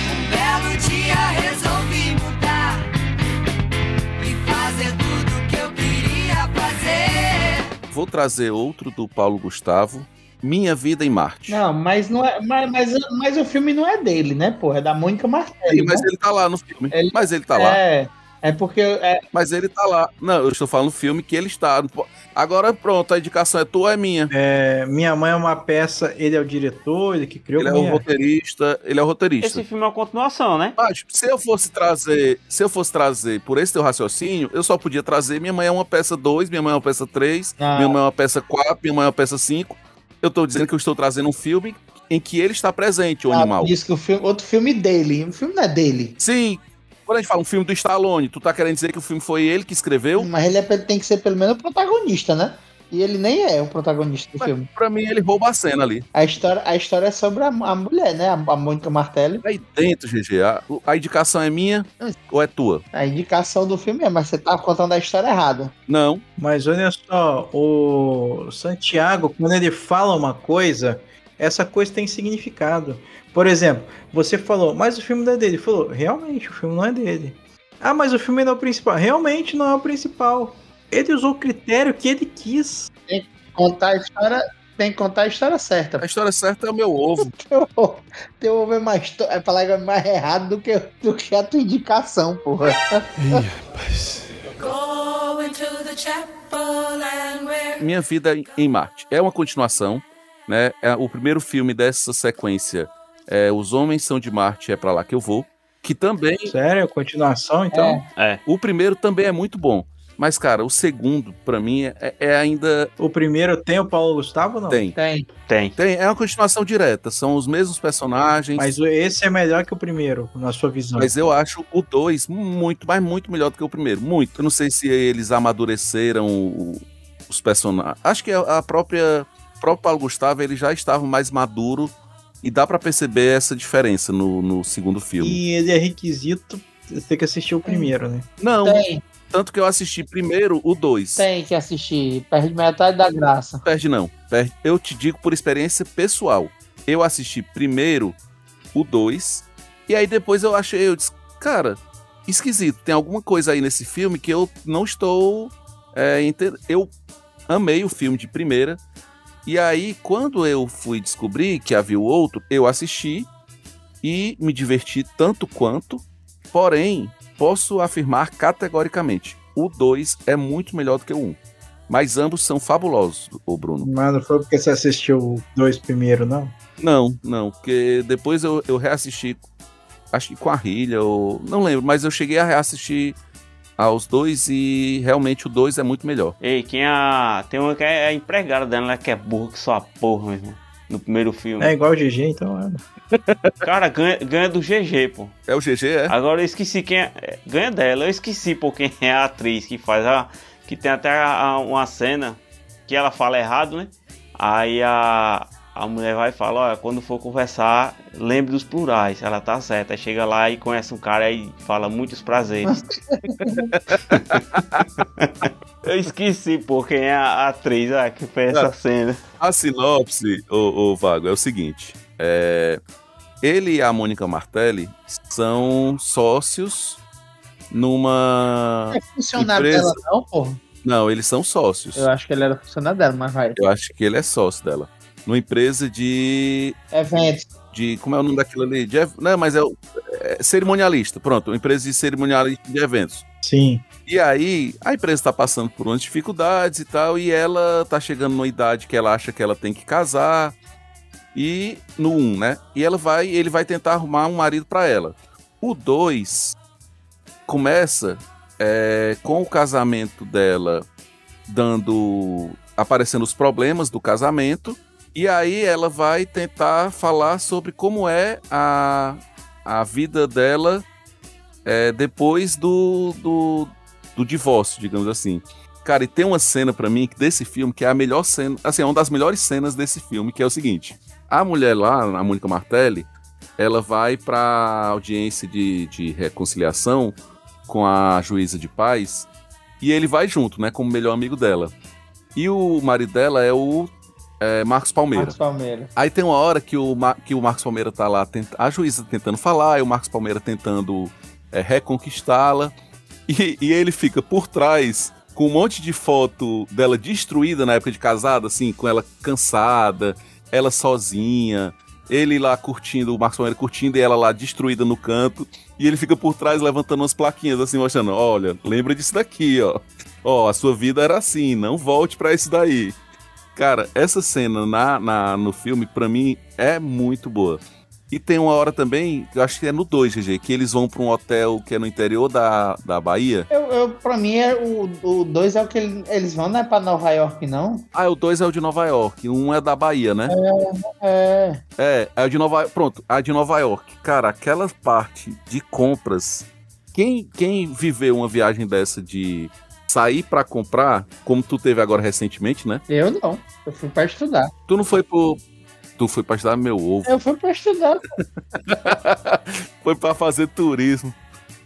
Vou trazer outro do Paulo Gustavo, minha Vida em Marte. Não, mas não é, mas, mas, mas o filme não é dele, né, porra? É da Mônica Martelli. Sim, mas né? ele tá lá no filme. Ele, mas ele tá é, lá. É. É porque. É... Mas ele tá lá. Não, eu estou falando filme que ele está. Agora pronto, a indicação é tua, é minha. É, minha mãe é uma peça, ele é o diretor, ele que criou. Ele é o roteirista, ele é o roteirista. Esse filme é uma continuação, né? Mas se eu fosse trazer, se eu fosse trazer por esse teu raciocínio, eu só podia trazer minha mãe é uma peça 2, minha mãe é uma peça 3, ah. minha mãe é uma peça 4, minha mãe é uma peça 5 eu tô dizendo que eu estou trazendo um filme em que ele está presente, o ah, animal. Diz que o filme, outro filme dele. O filme não é dele. Sim. Quando a gente fala um filme do Stallone, tu tá querendo dizer que o filme foi ele que escreveu? Mas ele é, tem que ser pelo menos o protagonista, né? E ele nem é o protagonista do Mas, filme. Pra mim, ele rouba a cena ali. A história, a história é sobre a, a mulher, né? A, a Mônica Martelli. Aí dentro, GG, a, a, indicação é minha ou é tua? A indicação do filme é, mas você tá contando a história errada. Não. Mas olha só, o Santiago, quando ele fala uma coisa, essa coisa tem significado. Por exemplo, você falou, mas o filme não é dele. Ele falou, realmente, o filme não é dele. Ah, mas o filme não é o principal. Realmente não é o principal. Ele usou o critério que ele quis. Tem que contar a história, tem que contar a história certa. A história certa é o meu ovo. Teu ovo é mais, to- é falar que é mais errado do que, do que a tua indicação, porra. And we're Minha Vida em Marte. É uma continuação, né? É o primeiro filme dessa sequência. É Os Homens São de Marte, é pra lá que eu vou. Que também. Sério? Continuação, então? É. O primeiro também é muito bom. Mas, cara, o segundo, pra mim, é, é ainda. O primeiro tem o Paulo Gustavo ou não? Tem. Tem. Tem. Tem. É uma continuação direta. São os mesmos personagens. Mas o- esse é melhor que o primeiro, na sua visão. Mas eu acho o 2 muito, mas muito melhor do que o primeiro. Muito. Eu não sei se eles amadureceram o- os personagens. Acho que a a própria. O próprio Paulo Gustavo ele já estava mais maduro e dá pra perceber essa diferença no, no segundo filme. E ele é requisito, você tem que assistir o primeiro, né? Não, Tem, tanto que eu assisti primeiro o 2. tem que assistir. Perde metade da graça. Perde não. Perde. Eu te digo por experiência pessoal. Eu assisti primeiro o 2 e aí depois eu achei, eu disse, cara, esquisito. Tem alguma coisa aí nesse filme que eu não estou é, Eu amei o filme de primeira e aí quando eu fui descobrir que havia o outro, eu assisti e me diverti tanto quanto. Porém, posso afirmar categoricamente, o 2 é muito melhor do que o 1. Um. Mas ambos são fabulosos, o Bruno. Mas não foi porque você assistiu o dois primeiro, não? Não, não, porque depois eu, eu reassisti, acho que com a Rilha, ou. Não lembro, mas eu cheguei a reassistir aos dois e realmente o dois é muito melhor. Ei, quem é a. Tem uma que é a empregada dela, né, que é burra que só a porra, meu irmão. No primeiro filme. É igual o GG, então é. Cara, ganha, ganha do GG, pô. É o GG, é? Agora eu esqueci quem é. é, Ganha dela, eu esqueci, pô, quem é a atriz que faz a. Que tem até a- a- uma cena que ela fala errado, né? Aí a. A mulher vai e fala, olha, quando for conversar, lembre dos plurais. Ela tá certa. Aí chega lá e conhece um cara e fala muitos prazeres. Eu esqueci, pô, quem é a atriz ah, que fez essa Ah. cena. A sinopse, o, Vago, é o seguinte: é, ele e a Mônica Martelli são sócios numa É funcionário empresa. dela, não, porra. Não, eles são sócios. Eu acho que ele era funcionário dela, mas vai. Eu acho que ele é sócio dela. Numa empresa de. Eventos. de como é o nome daquilo ali? De, não, mas é, o- é cerimonialista. Pronto, uma empresa de cerimonialista de eventos. Sim. E aí, a empresa está passando por umas dificuldades e tal, e ela tá chegando numa idade que ela acha que ela tem que casar. E no 1, um, né? E ela vai, ele vai tentar arrumar um marido para ela. O 2 começa é, com o casamento dela dando aparecendo os problemas do casamento e aí ela vai tentar falar sobre como é a, a vida dela é, depois do, do, do divórcio, digamos assim. Cara, e tem uma cena pra mim desse filme que é a melhor cena, assim, é uma das melhores cenas desse filme, que é o seguinte: a mulher lá, a Mônica Martelli, ela vai pra audiência de, de reconciliação com a juíza de paz e ele vai junto, né, como melhor amigo dela. E o marido dela é o é, Marcos Palmeira. Marcos Palmeira. Aí tem uma hora que o, Ma- que o Marcos Palmeira tá lá, tenta- a juíza tentando falar, e o Marcos Palmeira tentando é, reconquistá-la, e, e ele fica por trás com um monte de foto dela destruída na época de casada, assim, com ela cansada, ela sozinha, ele lá curtindo, o Marcos Palmeira curtindo e ela lá destruída no canto, e ele fica por trás levantando umas plaquinhas assim, mostrando, olha, lembra disso daqui, ó. Ó, a sua vida era assim, não volte pra isso daí. Cara, essa cena na, na, no filme, pra mim, é muito boa. E tem uma hora também, eu acho que é no 2, GG, que eles vão pra um hotel que é no interior da, da Bahia. Eu, eu, pra mim, é, o 2 é o que ele- eles vão, não é pra Nova York, não? Ah, o 2 é o de Nova York, um é da Bahia, né? É. É, é o de Nova Pronto, a de Nova York. Cara, aquela parte de compras. Quem, quem viveu uma viagem dessa de sair pra comprar, como tu teve agora recentemente, né? Eu não. Eu fui pra estudar. Tu não foi pro. Tu foi pra estudar meu ovo. Eu fui pra estudar. Foi pra fazer turismo.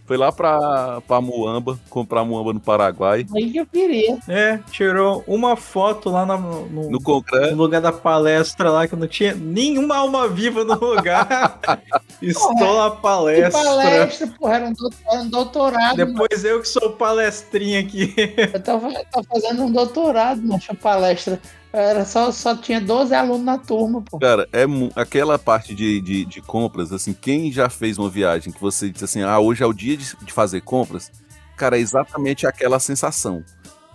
Foi lá pra, pra Muamba, comprar Muamba no Paraguai. Aí que eu queria. É, tirou uma foto lá na- no, No no lugar da palestra lá, que não tinha nenhuma alma viva no lugar. Estou na Que palestra. palestra, porra, era um, doutor- era um doutorado. mano. Depois eu que sou palestrinha aqui. Eu tava, eu tava fazendo um doutorado, nessa palestra. Era só, só tinha 12 alunos na turma, pô. Cara, é aquela parte de, de, de compras, assim, quem já fez uma viagem que você diz assim, ah, hoje é o dia de, de fazer compras, cara, é exatamente aquela sensação.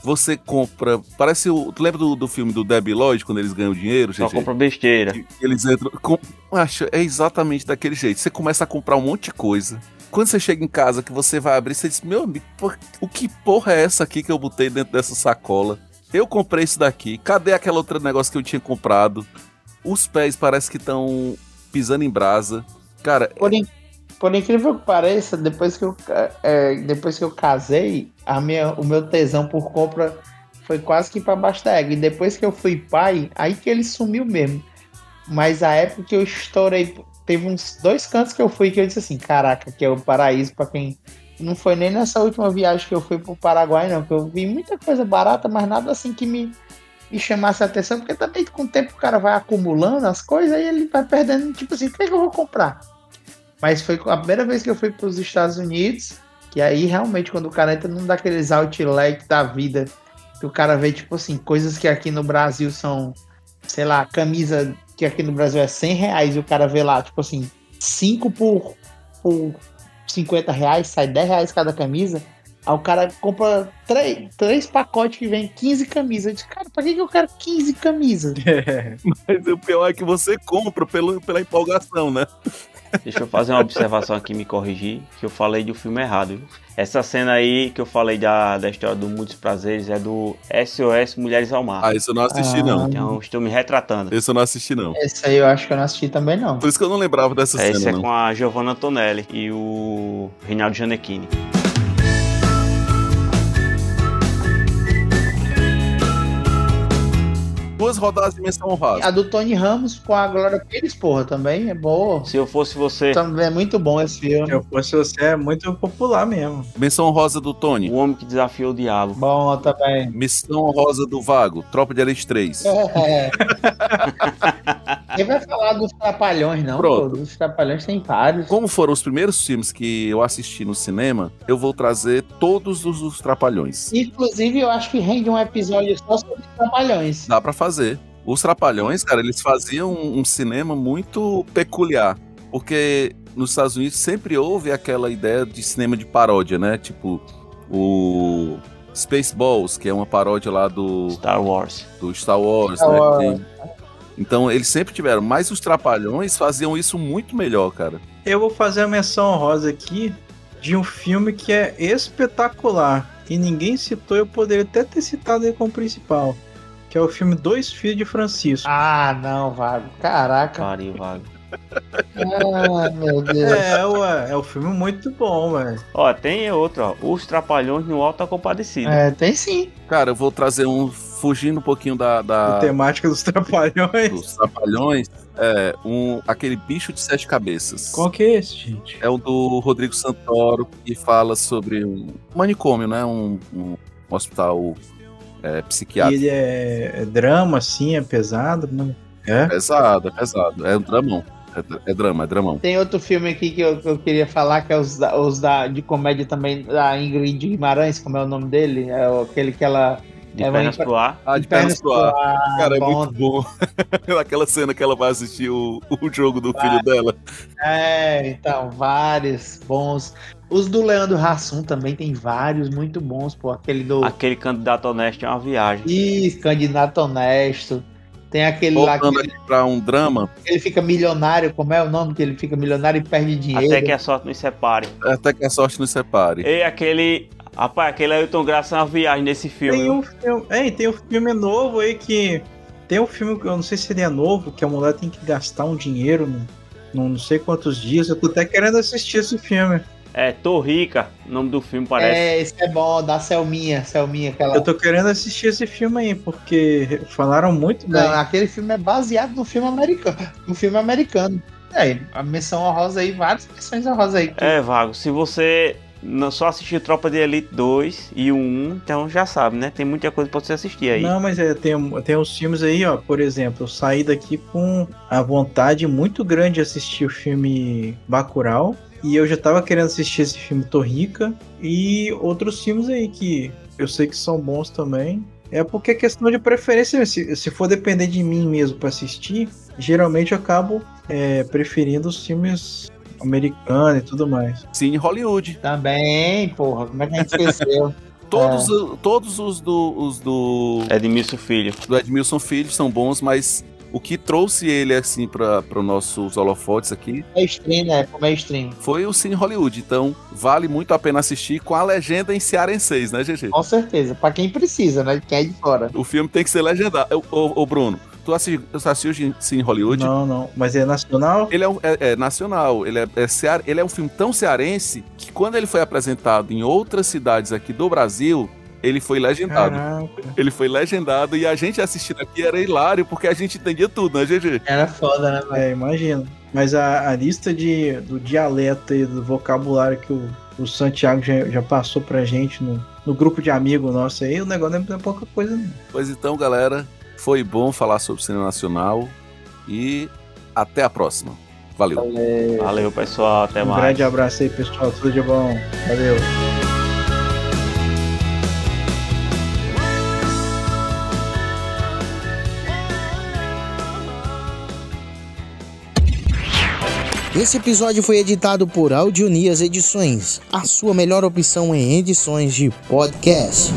Você compra. Parece o. Tu lembra do, do filme do Debbie Lloyd, quando eles ganham dinheiro, Só compra besteira. Eles entram. Com, acho, é exatamente daquele jeito. Você começa a comprar um monte de coisa. Quando você chega em casa, que você vai abrir, você diz: Meu amigo, por- o que porra é essa aqui que eu botei dentro dessa sacola? Eu comprei isso daqui. Cadê aquele outro negócio que eu tinha comprado? Os pés parece que estão pisando em brasa. Cara, Por, in- por incrível que pareça, depois que eu, é, depois que eu casei, a minha, o meu tesão por compra foi quase que pra baixo da égua. E depois que eu fui pai, aí que ele sumiu mesmo. Mas a época que eu estourei, teve uns dois cantos que eu fui que eu disse assim: caraca, que é o paraíso pra quem. Não foi nem nessa última viagem que eu fui pro Paraguai, não, que eu vi muita coisa barata, mas nada assim que me, me chamasse a atenção, porque também com o tempo o cara vai acumulando as coisas e ele vai perdendo, tipo assim, o que, é que eu vou comprar? Mas foi a primeira vez que eu fui para os Estados Unidos, que aí realmente quando o cara entra num daqueles outlet da vida, que o cara vê, tipo assim, coisas que aqui no Brasil são, sei lá, camisa que aqui no Brasil é 100 reais e o cara vê lá, tipo assim, 5 por, por 50 reais, sai 10 reais cada camisa. Aí o cara compra três, três pacotes que vem 15 camisas. Eu disse, cara, pra que, eu quero 15 camisas? mas o pior é que você compra pelo, pela empolgação, né? Deixa eu fazer uma observação aqui, me corrigir, que eu falei do filme errado. viu? Essa cena aí que eu falei da, da história do Muitos Prazeres é do SOS Mulheres ao Mar. Ah, isso eu não assisti, não. Então estou me retratando. Esse eu não assisti, não. Esse aí eu acho que eu não assisti também, não. Por isso que eu não lembrava dessa Esse cena, é não. com a Giovanna Antonelli e o Reinaldo Gianecchini. Duas rodadas de menção honrosa. A do Tony Ramos com a Glória Pires, porra, também é boa. Se eu fosse você, Também é muito bom esse filme. Se eu fosse você, é muito popular mesmo. Menção honrosa do Tony. o homem que desafiou o diabo. Bom também. Missão honrosa do Vago. Tropa de Elite 3. É. Quem vai falar dos Trapalhões, não? Pronto. Pô, dos Trapalhões tem vários. Como foram os primeiros filmes que eu assisti no cinema, eu vou trazer todos os, os Trapalhões. Inclusive, eu acho que rende um episódio só sobre os Trapalhões. Dá pra fazer. Os Trapalhões, cara, eles faziam um, um cinema muito peculiar. Porque nos Estados Unidos sempre houve aquela ideia de cinema de paródia, né? Tipo, o Spaceballs, que é uma paródia lá do, Star Wars. do Star Wars, Star né? Wars. Tem- Então eles sempre tiveram, mas os Trapalhões faziam isso muito melhor, cara. Eu vou fazer a menção honrosa aqui de um filme que é espetacular. E ninguém citou, eu poderia até ter citado ele como principal. Que é o filme Dois Filhos de Francisco. Ah, não, Vago. Caraca. Pariu, vago. Ah, meu Deus. É, ué, é um filme muito bom, velho. Ó, tem outro, ó. Os Trapalhões no Alto da Compadecida. É, tem sim. Cara, eu vou trazer um, fugindo um pouquinho da, da- temática dos Trapalhões. dos Trapalhões, é um, aquele bicho de sete cabeças. Qual que é esse, gente? É o do Rodrigo Santoro, que fala sobre um manicômio, né? Um, um hospital é, E psiquiátrico. ele é, é drama, assim, é pesado, né? É? Pesado, é pesado. É um dramão. É, é drama, é dramão. Tem outro filme aqui que eu, que eu queria falar, que é os, da, os da, de comédia também, da Ingrid Guimarães, como é o nome dele? É aquele que ela. De é pernas pro ar. Ah, de pernas pro ar. Cara, é muito bom. Aquela cena que ela vai assistir o, o jogo do filho dela. É, então, vários bons. Os do Leandro Hassum também tem vários muito bons, pô. Aquele do. Aquele candidato honesto é uma viagem. Ih, candidato honesto. Tem aquele lá que Voltando ele, pra um drama, ele fica milionário, como é o nome que ele fica milionário e perde dinheiro? Até que a sorte nos separe. até que a sorte nos separe. E aquele. Rapaz, aquele Ailton Graça é uma viagem nesse filme. Tem um filme. É, tem um filme novo aí que. Tem um filme que eu não sei se ele é novo, que a mulher tem que gastar um dinheiro no, no não sei quantos dias. Eu tô até querendo assistir esse filme. É, Tô Rica, o nome do filme parece. É, esse é bom, da Selminha, Selminha, aquela. Eu tô querendo assistir esse filme aí, porque falaram muito bem. Não, aquele filme é baseado no filme americano. No filme americano. É, a menção honrosa aí, várias menções honrosas aí. É, Vago, se você não só assistiu Tropa de Elite 2 e o 1, então já sabe, né? Tem muita coisa pra você assistir aí. Não, mas é, tem, tem uns filmes aí, ó. Por exemplo, eu saí daqui com a vontade muito grande de assistir o filme Bacurau. E eu já tava querendo assistir esse filme Torrica. E outros filmes aí que eu sei que são bons também. É porque é questão de preferência. Se, se for depender de mim mesmo para assistir, geralmente eu acabo é, preferindo os filmes americanos e tudo mais. Sim, Hollywood. Também, porra, como é que a gente esqueceu? Todos, todos os do, os do. Edmilson Filho. Do Edmilson Filho são bons, mas o que trouxe ele assim para os nossos holofotes aqui Mainstream, né? Pro mainstream. foi o Cine Hollywood. Então, vale muito a pena assistir com a legenda em cearenseis, né, GG? Com certeza. Pra quem precisa, né? Quem é de fora. O filme tem que ser legendado. Ô, ô, ô, Bruno, tu assi- tu assistiu o Cine Hollywood? Não, não. Mas é nacional? Ele é, um- é- é nacional, ele é, é cear- ele é um filme tão cearense que quando ele foi apresentado em outras cidades aqui do Brasil, ele foi legendado. Caraca. Ele foi legendado e a gente assistindo aqui era hilário porque a gente entendia tudo, né, GG? Era foda, né, velho? É, imagino. Mas a, a lista de, do dialeto e do vocabulário que o, o Santiago já, já passou pra gente no, no grupo de amigos nosso aí, o negócio não é pouca coisa, não. Pois então, galera, foi bom falar sobre o cinema nacional e até a próxima. Valeu. Valeu, pessoal. Até Um mais. grande abraço aí, pessoal. Tudo de bom. Valeu. Esse episódio foi editado por Audionias Edições, a sua melhor opção em edições de podcast.